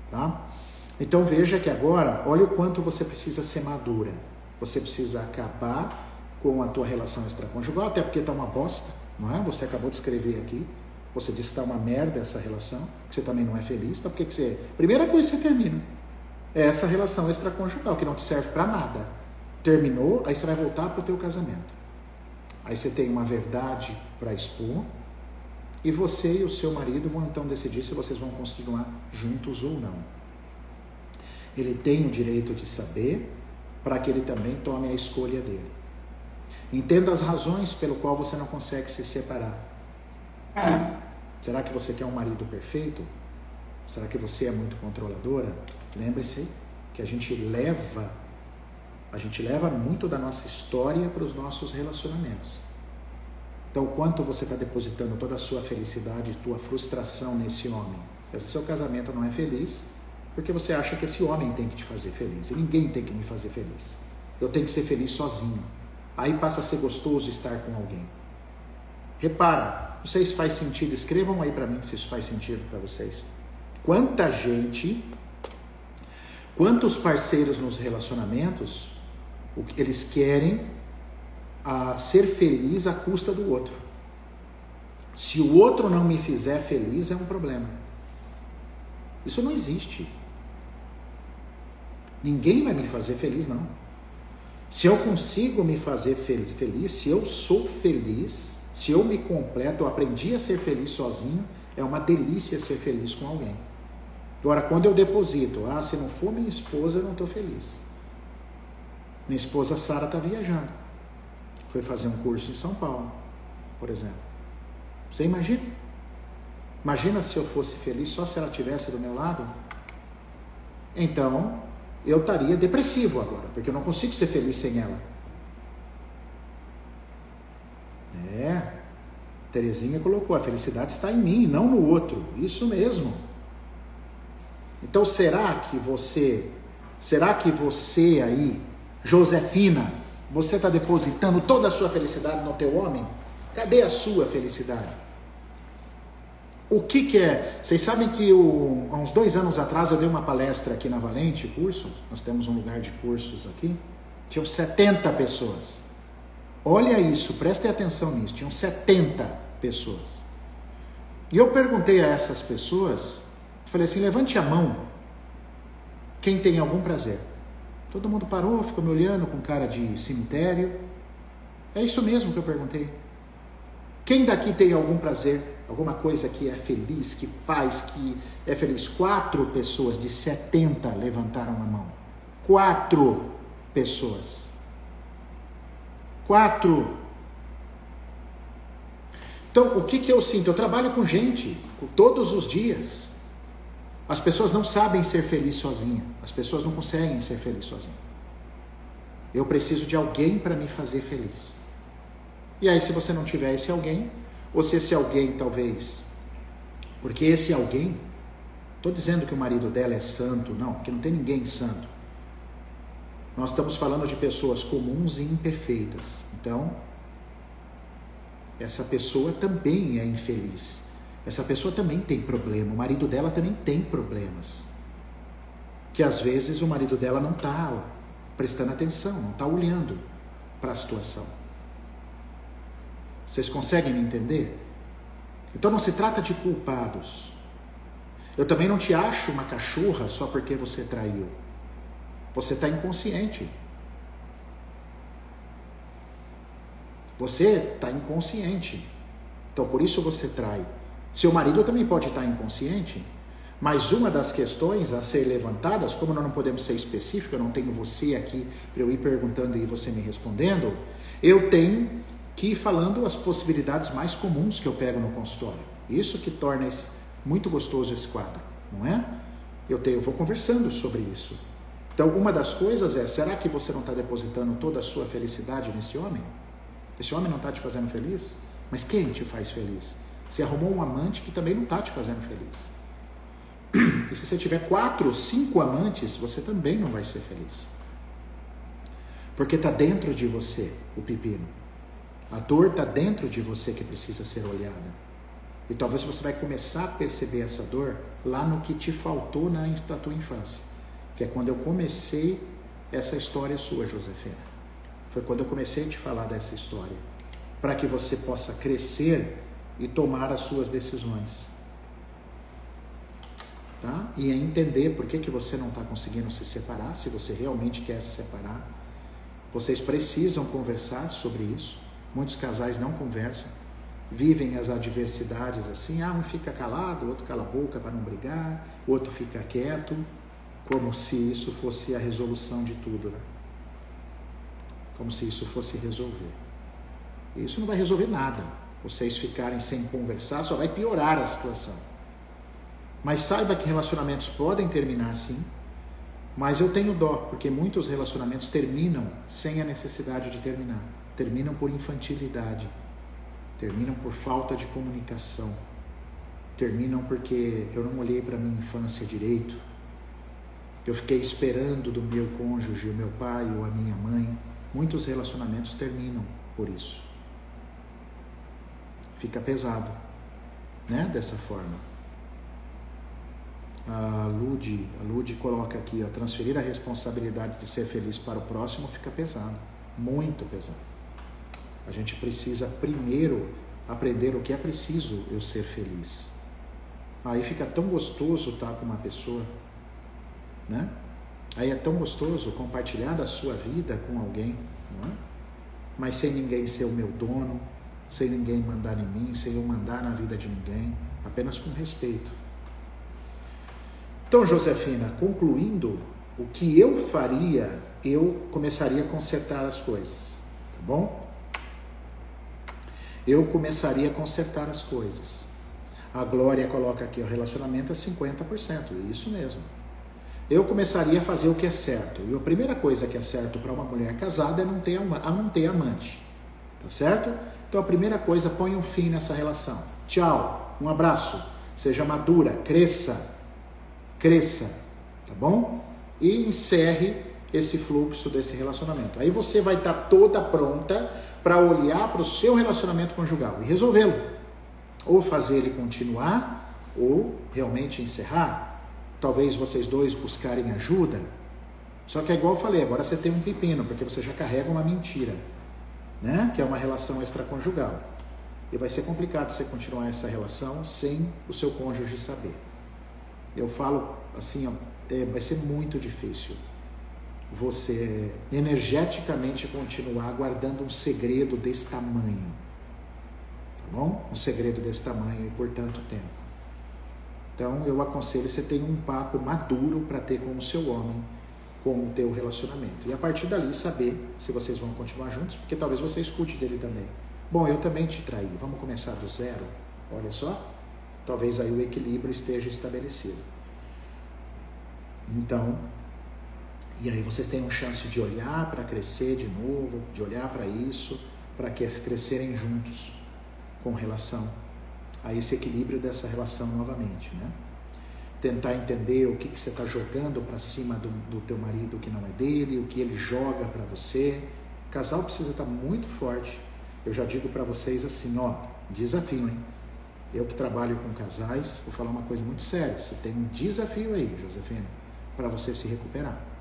Tá? Então veja que agora, olha o quanto você precisa ser madura. Você precisa acabar com a tua relação extraconjugal, até porque está uma bosta, não é? Você acabou de escrever aqui, você disse que está uma merda essa relação, que você também não é feliz, tá? Porque que você... Primeira coisa que você termina é essa relação extraconjugal, que não te serve para nada. Terminou, aí você vai voltar para o teu casamento. Aí você tem uma verdade para expor, e você e o seu marido vão então decidir se vocês vão continuar juntos ou não. Ele tem o direito de saber para que ele também tome a escolha dele. Entenda as razões pelo qual você não consegue se separar. Será que você quer um marido perfeito? Será que você é muito controladora? Lembre-se que a gente leva a gente leva muito da nossa história para os nossos relacionamentos. Então, quanto você está depositando toda a sua felicidade, tua frustração nesse homem? Esse seu casamento não é feliz porque você acha que esse homem tem que te fazer feliz. Ninguém tem que me fazer feliz. Eu tenho que ser feliz sozinho. Aí passa a ser gostoso estar com alguém. Repara, não sei se faz sentido, escrevam aí para mim se isso faz sentido para vocês. Quanta gente, quantos parceiros nos relacionamentos, eles querem a ser feliz à custa do outro. Se o outro não me fizer feliz, é um problema. Isso não existe. Ninguém vai me fazer feliz, não. Se eu consigo me fazer feliz, feliz, se eu sou feliz, se eu me completo, eu aprendi a ser feliz sozinho, é uma delícia ser feliz com alguém. Agora, quando eu deposito, ah, se não for minha esposa, eu não estou feliz. Minha esposa Sara está viajando. Foi fazer um curso em São Paulo, por exemplo. Você imagina? Imagina se eu fosse feliz só se ela estivesse do meu lado? Então, eu estaria depressivo agora, porque eu não consigo ser feliz sem ela. É, Terezinha colocou: a felicidade está em mim, não no outro. Isso mesmo. Então será que você, será que você aí, Josefina, você está depositando toda a sua felicidade no teu homem? Cadê a sua felicidade? O que, que é? Vocês sabem que o, há uns dois anos atrás eu dei uma palestra aqui na Valente, curso, nós temos um lugar de cursos aqui, tinham 70 pessoas. Olha isso, prestem atenção nisso, tinham 70 pessoas. E eu perguntei a essas pessoas, falei assim, levante a mão, quem tem algum prazer. Todo mundo parou, ficou me olhando com cara de cemitério. É isso mesmo que eu perguntei. Quem daqui tem algum prazer? Alguma coisa que é feliz, que faz, que é feliz. Quatro pessoas de 70 levantaram a mão. Quatro pessoas. Quatro. Então, o que, que eu sinto? Eu trabalho com gente todos os dias. As pessoas não sabem ser felizes sozinhas. As pessoas não conseguem ser felizes sozinhas. Eu preciso de alguém para me fazer feliz. E aí, se você não tiver esse alguém, ou se esse alguém talvez, porque esse alguém, estou dizendo que o marido dela é santo, não, porque não tem ninguém santo. Nós estamos falando de pessoas comuns e imperfeitas. Então, essa pessoa também é infeliz. Essa pessoa também tem problema. O marido dela também tem problemas. Que às vezes o marido dela não está prestando atenção, não está olhando para a situação. Vocês conseguem me entender? Então não se trata de culpados. Eu também não te acho uma cachorra só porque você traiu. Você está inconsciente. Você está inconsciente. Então por isso você trai. Seu marido também pode estar tá inconsciente. Mas uma das questões a ser levantadas, como nós não podemos ser específicos, eu não tenho você aqui para eu ir perguntando e você me respondendo, eu tenho que falando as possibilidades mais comuns que eu pego no consultório. Isso que torna esse, muito gostoso esse quadro, não é? Eu, tenho, eu vou conversando sobre isso. Então, uma das coisas é: será que você não está depositando toda a sua felicidade nesse homem? Esse homem não está te fazendo feliz? Mas quem te faz feliz? Você arrumou um amante que também não está te fazendo feliz. E se você tiver quatro, cinco amantes, você também não vai ser feliz. Porque está dentro de você o pepino. A dor está dentro de você que precisa ser olhada. E talvez você vai começar a perceber essa dor lá no que te faltou na, tua infância. Que é quando eu comecei essa história sua, Josefina. Foi quando eu comecei a te falar dessa história. Para que você possa crescer e tomar as suas decisões. Tá? E entender por que, que você não está conseguindo se separar, se você realmente quer se separar. Vocês precisam conversar sobre isso. Muitos casais não conversam, vivem as adversidades assim, ah, um fica calado, o outro cala a boca para não brigar, o outro fica quieto, como se isso fosse a resolução de tudo, né? Como se isso fosse resolver. Isso não vai resolver nada. Vocês ficarem sem conversar só vai piorar a situação. Mas saiba que relacionamentos podem terminar sim, mas eu tenho dó, porque muitos relacionamentos terminam sem a necessidade de terminar terminam por infantilidade, terminam por falta de comunicação, terminam porque eu não olhei para minha infância direito, eu fiquei esperando do meu cônjuge, o meu pai ou a minha mãe. Muitos relacionamentos terminam por isso. Fica pesado, né? Dessa forma. A Lud, a Lud coloca aqui, ó, transferir a responsabilidade de ser feliz para o próximo fica pesado, muito pesado. A gente precisa primeiro aprender o que é preciso eu ser feliz. Aí fica tão gostoso estar com uma pessoa, né? Aí é tão gostoso compartilhar da sua vida com alguém, não é? Mas sem ninguém ser o meu dono, sem ninguém mandar em mim, sem eu mandar na vida de ninguém, apenas com respeito. Então, Josefina, concluindo, o que eu faria, eu começaria a consertar as coisas, tá bom? Eu começaria a consertar as coisas. A Glória coloca aqui, o relacionamento é 50%, isso mesmo. Eu começaria a fazer o que é certo. E a primeira coisa que é certo para uma mulher casada é não ter, a não ter amante. Tá certo? Então a primeira coisa, põe um fim nessa relação. Tchau, um abraço. Seja madura, cresça. Cresça, tá bom? E encerre esse fluxo desse relacionamento. Aí você vai estar toda pronta para olhar para o seu relacionamento conjugal e resolvê-lo. Ou fazer ele continuar, ou realmente encerrar. Talvez vocês dois buscarem ajuda. Só que é igual eu falei, agora você tem um pepino, porque você já carrega uma mentira, né? Que é uma relação extraconjugal. E vai ser complicado você continuar essa relação sem o seu cônjuge saber. Eu falo assim, ó, é, vai ser muito difícil você energeticamente continuar guardando um segredo desse tamanho. Tá bom? Um segredo desse tamanho e por tanto tempo. Então eu aconselho você ter um papo maduro para ter com o seu homem, com o teu relacionamento. E a partir dali saber se vocês vão continuar juntos, porque talvez você escute dele também. Bom, eu também te traí, vamos começar do zero? Olha só, talvez aí o equilíbrio esteja estabelecido. Então, e aí vocês tenham chance de olhar para crescer de novo, de olhar para isso, para que crescerem juntos com relação a esse equilíbrio dessa relação novamente, né? Tentar entender o que, que você está jogando para cima do, do teu marido que não é dele, o que ele joga para você. O casal precisa estar tá muito forte. Eu já digo para vocês assim, ó, desafio, hein? Eu que trabalho com casais, vou falar uma coisa muito séria. Você tem um desafio aí, Josefina, para você se recuperar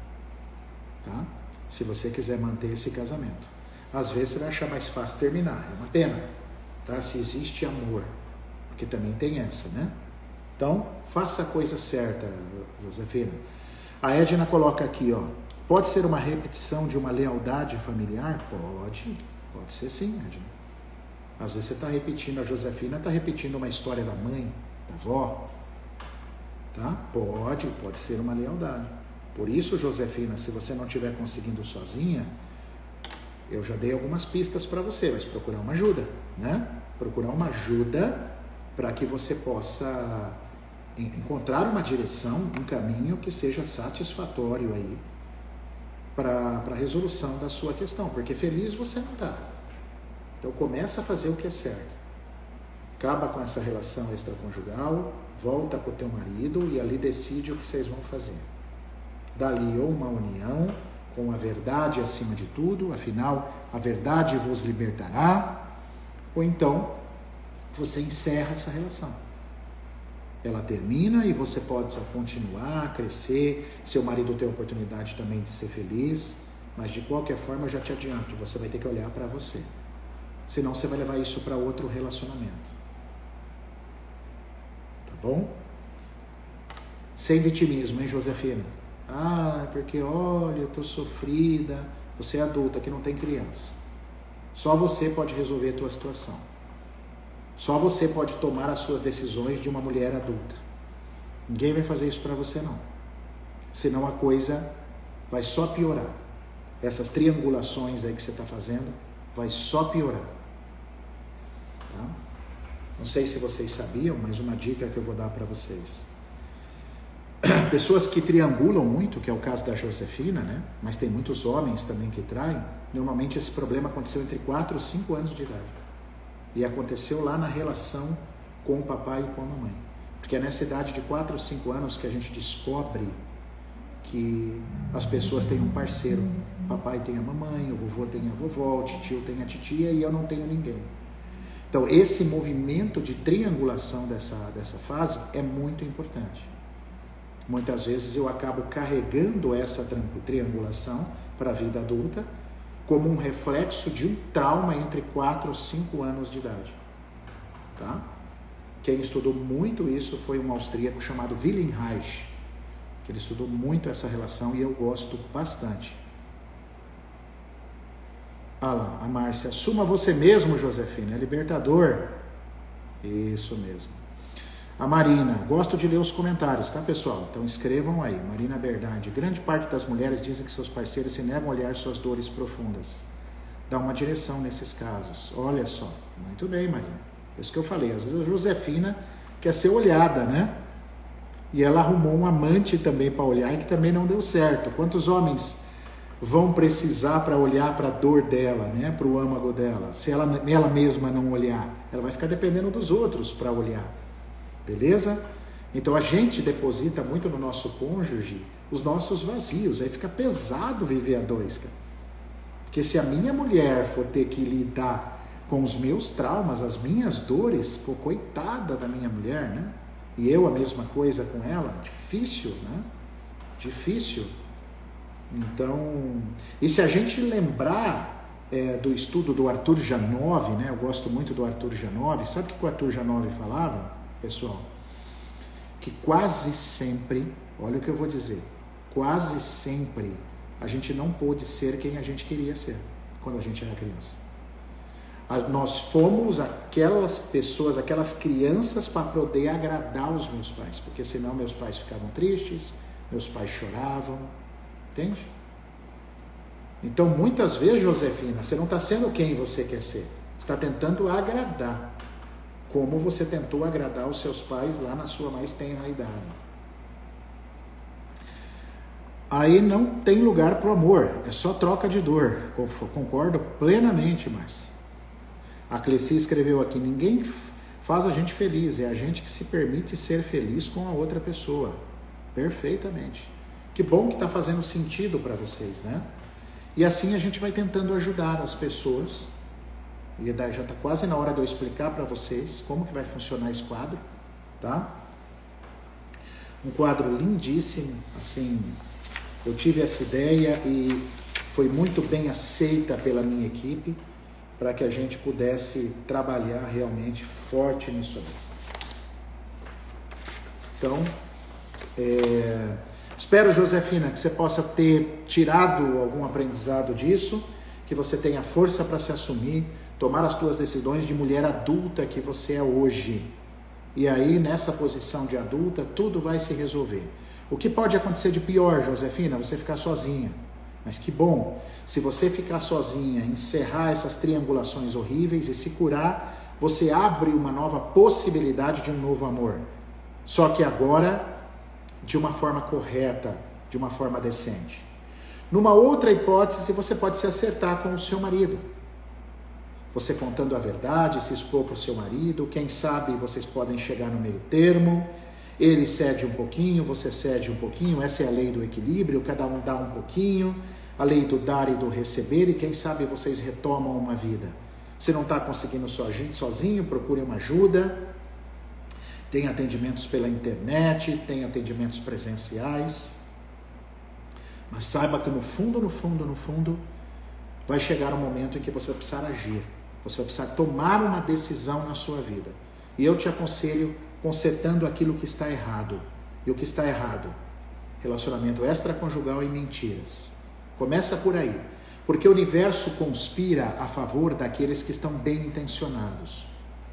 tá? Se você quiser manter esse casamento. Às vezes você vai achar mais fácil terminar, é uma pena, tá? Se existe amor, porque também tem essa, né? Então, faça a coisa certa, Josefina. A Edna coloca aqui, ó. Pode ser uma repetição de uma lealdade familiar? Pode, pode ser sim, Edna. Às vezes você está repetindo, a Josefina está repetindo uma história da mãe, da avó. Tá? Pode, pode ser uma lealdade. Por isso, Josefina, se você não estiver conseguindo sozinha, eu já dei algumas pistas para você, mas procurar uma ajuda, né? Procurar uma ajuda para que você possa encontrar uma direção, um caminho que seja satisfatório aí para a resolução da sua questão, porque feliz você não está. Então começa a fazer o que é certo. Acaba com essa relação extraconjugal, volta para o teu marido e ali decide o que vocês vão fazer. Dali ou uma união com a verdade acima de tudo, afinal, a verdade vos libertará, ou então você encerra essa relação. Ela termina e você pode só continuar, crescer, seu marido tem a oportunidade também de ser feliz, mas de qualquer forma, eu já te adianto, você vai ter que olhar para você. Senão você vai levar isso para outro relacionamento. Tá bom? Sem vitimismo, hein, Josefina? Ah, porque olha, eu estou sofrida. Você é adulta que não tem criança. Só você pode resolver a tua situação. Só você pode tomar as suas decisões de uma mulher adulta. Ninguém vai fazer isso para você não. Senão a coisa vai só piorar. Essas triangulações aí que você está fazendo vai só piorar. Tá? Não sei se vocês sabiam, mas uma dica que eu vou dar para vocês. pessoas que triangulam muito, que é o caso da Josefina, né? mas tem muitos homens também que traem, normalmente esse problema aconteceu entre 4 ou 5 anos de idade. E aconteceu lá na relação com o papai e com a mamãe. Porque é nessa idade de 4 ou 5 anos que a gente descobre que as pessoas têm um parceiro. O papai tem a mamãe, o vovô tem a vovó, o tio tem a titia e eu não tenho ninguém. Então, esse movimento de triangulação dessa, dessa fase é muito importante. Muitas vezes eu acabo carregando essa triangulação para a vida adulta como um reflexo de um trauma entre 4 ou 5 anos de idade. Tá? Quem estudou muito isso foi um austríaco chamado Wilhelm Reich. Ele estudou muito essa relação e eu gosto bastante. Ah lá, a Márcia, assuma você mesmo, Josefina, é libertador. Isso mesmo. A Marina, gosto de ler os comentários, tá pessoal? Então escrevam aí. Marina Berdade, grande parte das mulheres dizem que seus parceiros se negam a olhar suas dores profundas. Dá uma direção nesses casos. Olha só. Muito bem, Marina. Isso que eu falei. Às vezes a Josefina quer ser olhada, né? E ela arrumou um amante também para olhar e que também não deu certo. Quantos homens vão precisar para olhar para a dor dela, né? Para o âmago dela? Se ela, ela mesma não olhar, ela vai ficar dependendo dos outros para olhar. Beleza? Então a gente deposita muito no nosso cônjuge os nossos vazios. Aí fica pesado viver a dois, cara. Porque se a minha mulher for ter que lidar com os meus traumas, as minhas dores, pô, coitada da minha mulher, né? E eu a mesma coisa com ela, difícil, né? Difícil. Então, e se a gente lembrar é, do estudo do Arthur Janove, né? Eu gosto muito do Arthur Janove. Sabe o que o Arthur Janove falava, pessoal? Que quase sempre, olha o que eu vou dizer, quase sempre a gente não pôde ser quem a gente queria ser quando a gente era criança. Nós fomos aquelas pessoas, aquelas crianças para poder agradar os meus pais, porque senão meus pais ficavam tristes, meus pais choravam, entende? Então muitas vezes, Josefina, você não está sendo quem você quer ser, está tentando agradar, como você tentou agradar os seus pais lá na sua mais tenra idade aí não tem lugar para o amor, é só troca de dor. Concordo plenamente, Márcia. A Cleci escreveu aqui: ninguém faz a gente feliz, é a gente que se permite ser feliz com a outra pessoa. Perfeitamente. Que bom que está fazendo sentido para vocês, né? E assim a gente vai tentando ajudar as pessoas. E daí já está quase na hora de eu explicar para vocês como que vai funcionar esse quadro, tá? Um quadro lindíssimo, assim, eu tive essa ideia e foi muito bem aceita pela minha equipe para que a gente pudesse trabalhar realmente forte nisso aí. Então, é, espero, Josefina, que você possa ter tirado algum aprendizado disso, que você tenha força para se assumir, tomar as suas decisões de mulher adulta que você é hoje. E aí, nessa posição de adulta, tudo vai se resolver. O que pode acontecer de pior, Josefina? Você ficar sozinha. Mas que bom, se você ficar sozinha, encerrar essas triangulações horríveis e se curar, você abre uma nova possibilidade de um novo amor. Só que agora de uma forma correta, de uma forma decente. Numa outra hipótese, você pode se acertar com o seu marido. Você contando a verdade, se expor para o seu marido, quem sabe vocês podem chegar no meio termo ele cede um pouquinho, você cede um pouquinho, essa é a lei do equilíbrio, cada um dá um pouquinho, a lei do dar e do receber, e quem sabe vocês retomam uma vida. Se não está conseguindo sozinho, procure uma ajuda. Tem atendimentos pela internet, tem atendimentos presenciais. Mas saiba que no fundo, no fundo, no fundo, vai chegar um momento em que você vai precisar agir. Você vai precisar tomar uma decisão na sua vida. E eu te aconselho consertando aquilo que está errado. E o que está errado? Relacionamento extraconjugal e mentiras. Começa por aí. Porque o universo conspira a favor daqueles que estão bem intencionados.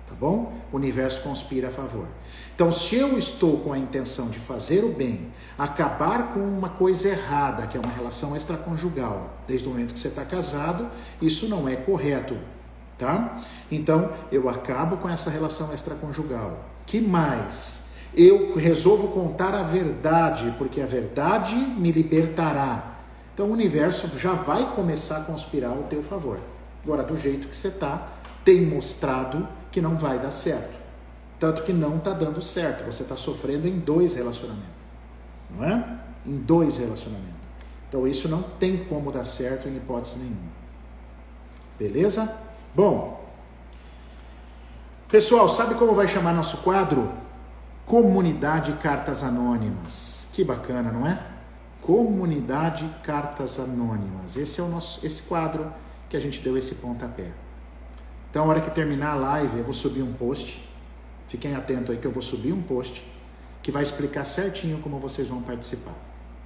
Tá bom? O universo conspira a favor. Então, se eu estou com a intenção de fazer o bem, acabar com uma coisa errada, que é uma relação extraconjugal, desde o momento que você está casado, isso não é correto. Tá? Então, eu acabo com essa relação extraconjugal. Que mais? Eu resolvo contar a verdade, porque a verdade me libertará. Então o universo já vai começar a conspirar ao teu favor. Agora, do jeito que você está, tem mostrado que não vai dar certo. Tanto que não está dando certo. Você está sofrendo em dois relacionamentos. Não é? Em dois relacionamentos. Então isso não tem como dar certo em hipótese nenhuma. Beleza? Bom, Pessoal, sabe como vai chamar nosso quadro? Comunidade Cartas Anônimas. Que bacana, não é? Comunidade Cartas Anônimas. Esse é o nosso esse quadro que a gente deu esse pontapé. Então, a hora que terminar a live, eu vou subir um post. Fiquem atentos aí que eu vou subir um post que vai explicar certinho como vocês vão participar.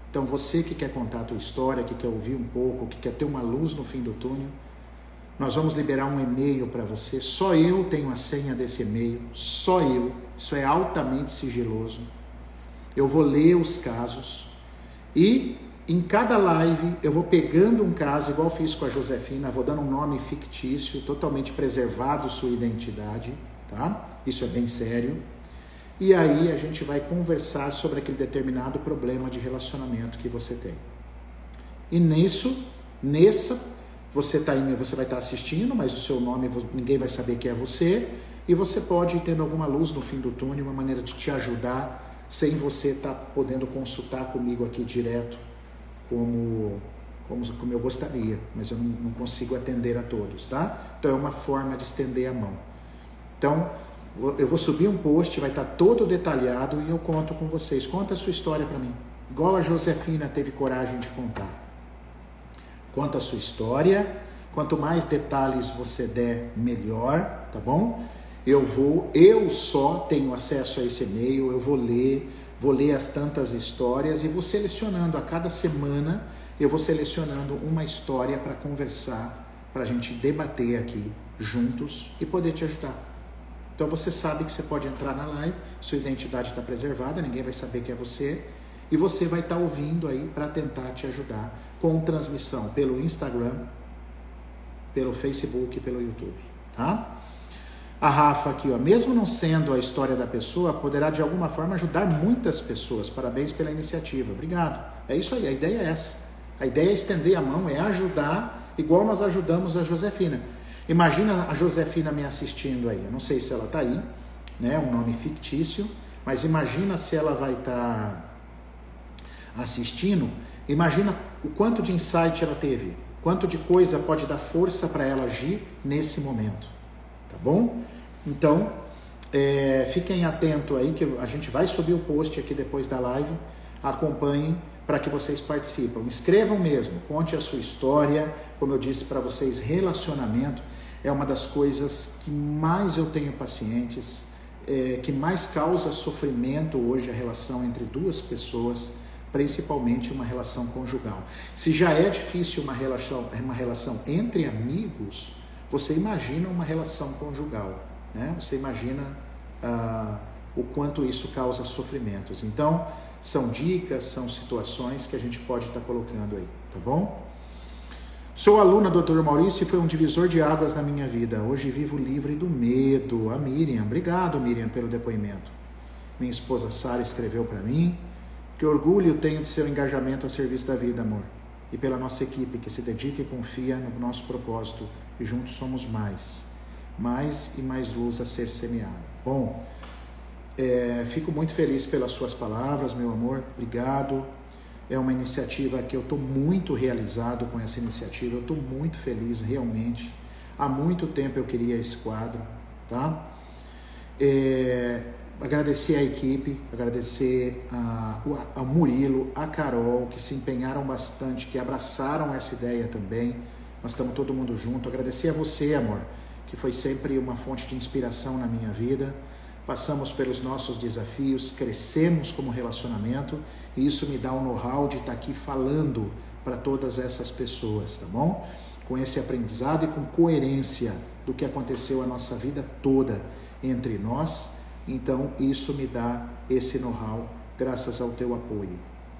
Então, você que quer contar a tua história, que quer ouvir um pouco, que quer ter uma luz no fim do túnel, nós vamos liberar um e-mail para você. Só eu tenho a senha desse e-mail, só eu. Isso é altamente sigiloso. Eu vou ler os casos e em cada live eu vou pegando um caso, igual fiz com a Josefina, vou dando um nome fictício, totalmente preservado sua identidade, tá? Isso é bem sério. E aí a gente vai conversar sobre aquele determinado problema de relacionamento que você tem. E nisso, nessa você, tá indo, você vai estar tá assistindo, mas o seu nome ninguém vai saber que é você. E você pode ir tendo alguma luz no fim do túnel, uma maneira de te ajudar, sem você estar tá podendo consultar comigo aqui direto, como, como, como eu gostaria, mas eu não, não consigo atender a todos, tá? Então é uma forma de estender a mão. Então, eu vou subir um post, vai estar tá todo detalhado e eu conto com vocês. Conta a sua história para mim. Igual a Josefina teve coragem de contar. Conta a sua história. Quanto mais detalhes você der, melhor, tá bom? eu vou, eu só tenho acesso a esse e-mail, eu vou ler, vou ler as tantas histórias e vou selecionando a cada semana, eu vou selecionando uma história para conversar, para a gente debater aqui juntos e poder te ajudar. Então você sabe que você pode entrar na live, sua identidade está preservada, ninguém vai saber que é você, e você vai estar tá ouvindo aí para tentar te ajudar com transmissão pelo Instagram, pelo Facebook, pelo YouTube, tá? A Rafa aqui, ó, mesmo não sendo a história da pessoa, poderá de alguma forma ajudar muitas pessoas. Parabéns pela iniciativa. Obrigado. É isso aí, a ideia é essa. A ideia é estender a mão, é ajudar, igual nós ajudamos a Josefina. Imagina a Josefina me assistindo aí. Eu não sei se ela está aí, né? Um nome fictício, mas imagina se ela vai estar tá assistindo. Imagina o quanto de insight ela teve, quanto de coisa pode dar força para ela agir nesse momento. Tá bom? Então, é, fiquem atentos aí que a gente vai subir o post aqui depois da live. Acompanhem para que vocês participem. Escrevam mesmo, conte a sua história. Como eu disse para vocês, relacionamento é uma das coisas que mais eu tenho pacientes, é, que mais causa sofrimento hoje a relação entre duas pessoas, principalmente uma relação conjugal. Se já é difícil uma relação, uma relação entre amigos, você imagina uma relação conjugal. Né? Você imagina ah, o quanto isso causa sofrimentos. Então, são dicas, são situações que a gente pode estar tá colocando aí, tá bom? Sou aluna do Dr. Maurício e foi um divisor de águas na minha vida. Hoje vivo livre do medo. A Miriam, obrigado Miriam pelo depoimento. Minha esposa Sara escreveu para mim. Que orgulho tenho de seu engajamento a serviço da vida, amor. E pela nossa equipe que se dedica e confia no nosso propósito. E juntos somos mais mais e mais luz a ser semeada. Bom, é, fico muito feliz pelas suas palavras, meu amor. Obrigado. É uma iniciativa que eu estou muito realizado com essa iniciativa. Eu estou muito feliz, realmente. Há muito tempo eu queria esse quadro, tá? É, agradecer a equipe, agradecer ao Murilo, a Carol, que se empenharam bastante, que abraçaram essa ideia também. Nós estamos todo mundo junto. Agradecer a você, amor que foi sempre uma fonte de inspiração na minha vida. Passamos pelos nossos desafios, crescemos como relacionamento e isso me dá o know-how de estar aqui falando para todas essas pessoas, tá bom? Com esse aprendizado e com coerência do que aconteceu a nossa vida toda entre nós. Então, isso me dá esse know-how graças ao teu apoio.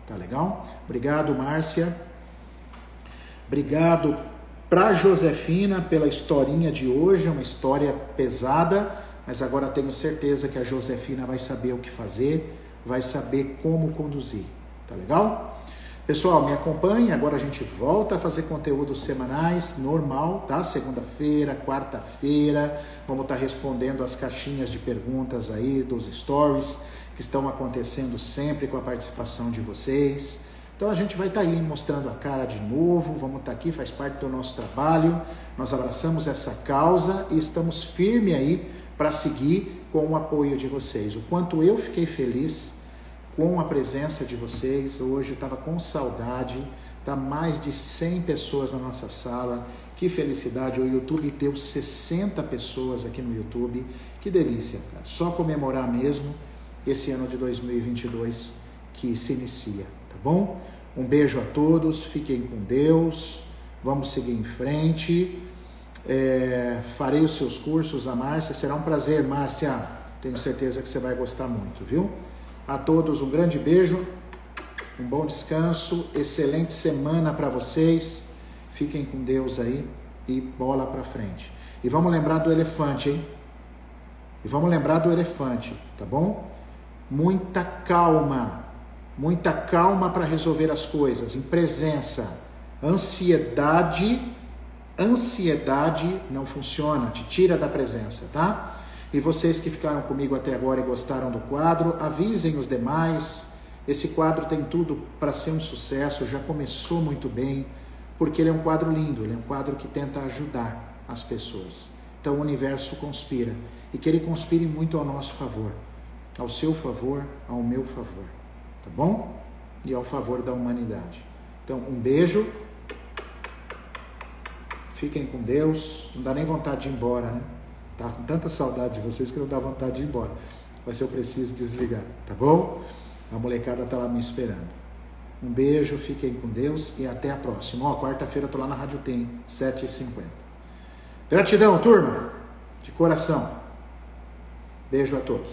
Tá legal? Obrigado, Márcia. Obrigado para Josefina, pela historinha de hoje, uma história pesada, mas agora tenho certeza que a Josefina vai saber o que fazer, vai saber como conduzir. Tá legal? Pessoal, me acompanhe. Agora a gente volta a fazer conteúdos semanais, normal, tá? Segunda-feira, quarta-feira. Vamos estar tá respondendo as caixinhas de perguntas aí dos stories que estão acontecendo sempre com a participação de vocês. Então a gente vai estar tá aí mostrando a cara de novo, vamos estar tá aqui, faz parte do nosso trabalho. Nós abraçamos essa causa e estamos firmes aí para seguir com o apoio de vocês. O quanto eu fiquei feliz com a presença de vocês. Hoje eu estava com saudade, tá mais de 100 pessoas na nossa sala. Que felicidade! O YouTube deu 60 pessoas aqui no YouTube. Que delícia, cara. Só comemorar mesmo esse ano de 2022 que se inicia bom? Um beijo a todos, fiquem com Deus, vamos seguir em frente. É, farei os seus cursos, a Márcia, será um prazer, Márcia. Tenho certeza que você vai gostar muito, viu? A todos um grande beijo, um bom descanso, excelente semana para vocês. Fiquem com Deus aí e bola para frente. E vamos lembrar do elefante, hein? E vamos lembrar do elefante, tá bom? Muita calma muita calma para resolver as coisas, em presença. Ansiedade, ansiedade não funciona, te tira da presença, tá? E vocês que ficaram comigo até agora e gostaram do quadro, avisem os demais. Esse quadro tem tudo para ser um sucesso, já começou muito bem, porque ele é um quadro lindo, ele é um quadro que tenta ajudar as pessoas. Então o universo conspira e que ele conspire muito ao nosso favor, ao seu favor, ao meu favor, tá bom? E ao favor da humanidade. Então, um beijo. Fiquem com Deus. Não dá nem vontade de ir embora, né? Tá com tanta saudade de vocês que não dá vontade de ir embora. Mas eu preciso desligar, tá bom? A molecada tá lá me esperando. Um beijo, fiquem com Deus e até a próxima. Ó, quarta-feira eu tô lá na Rádio Tem, 7h50. Gratidão, turma, de coração. Beijo a todos.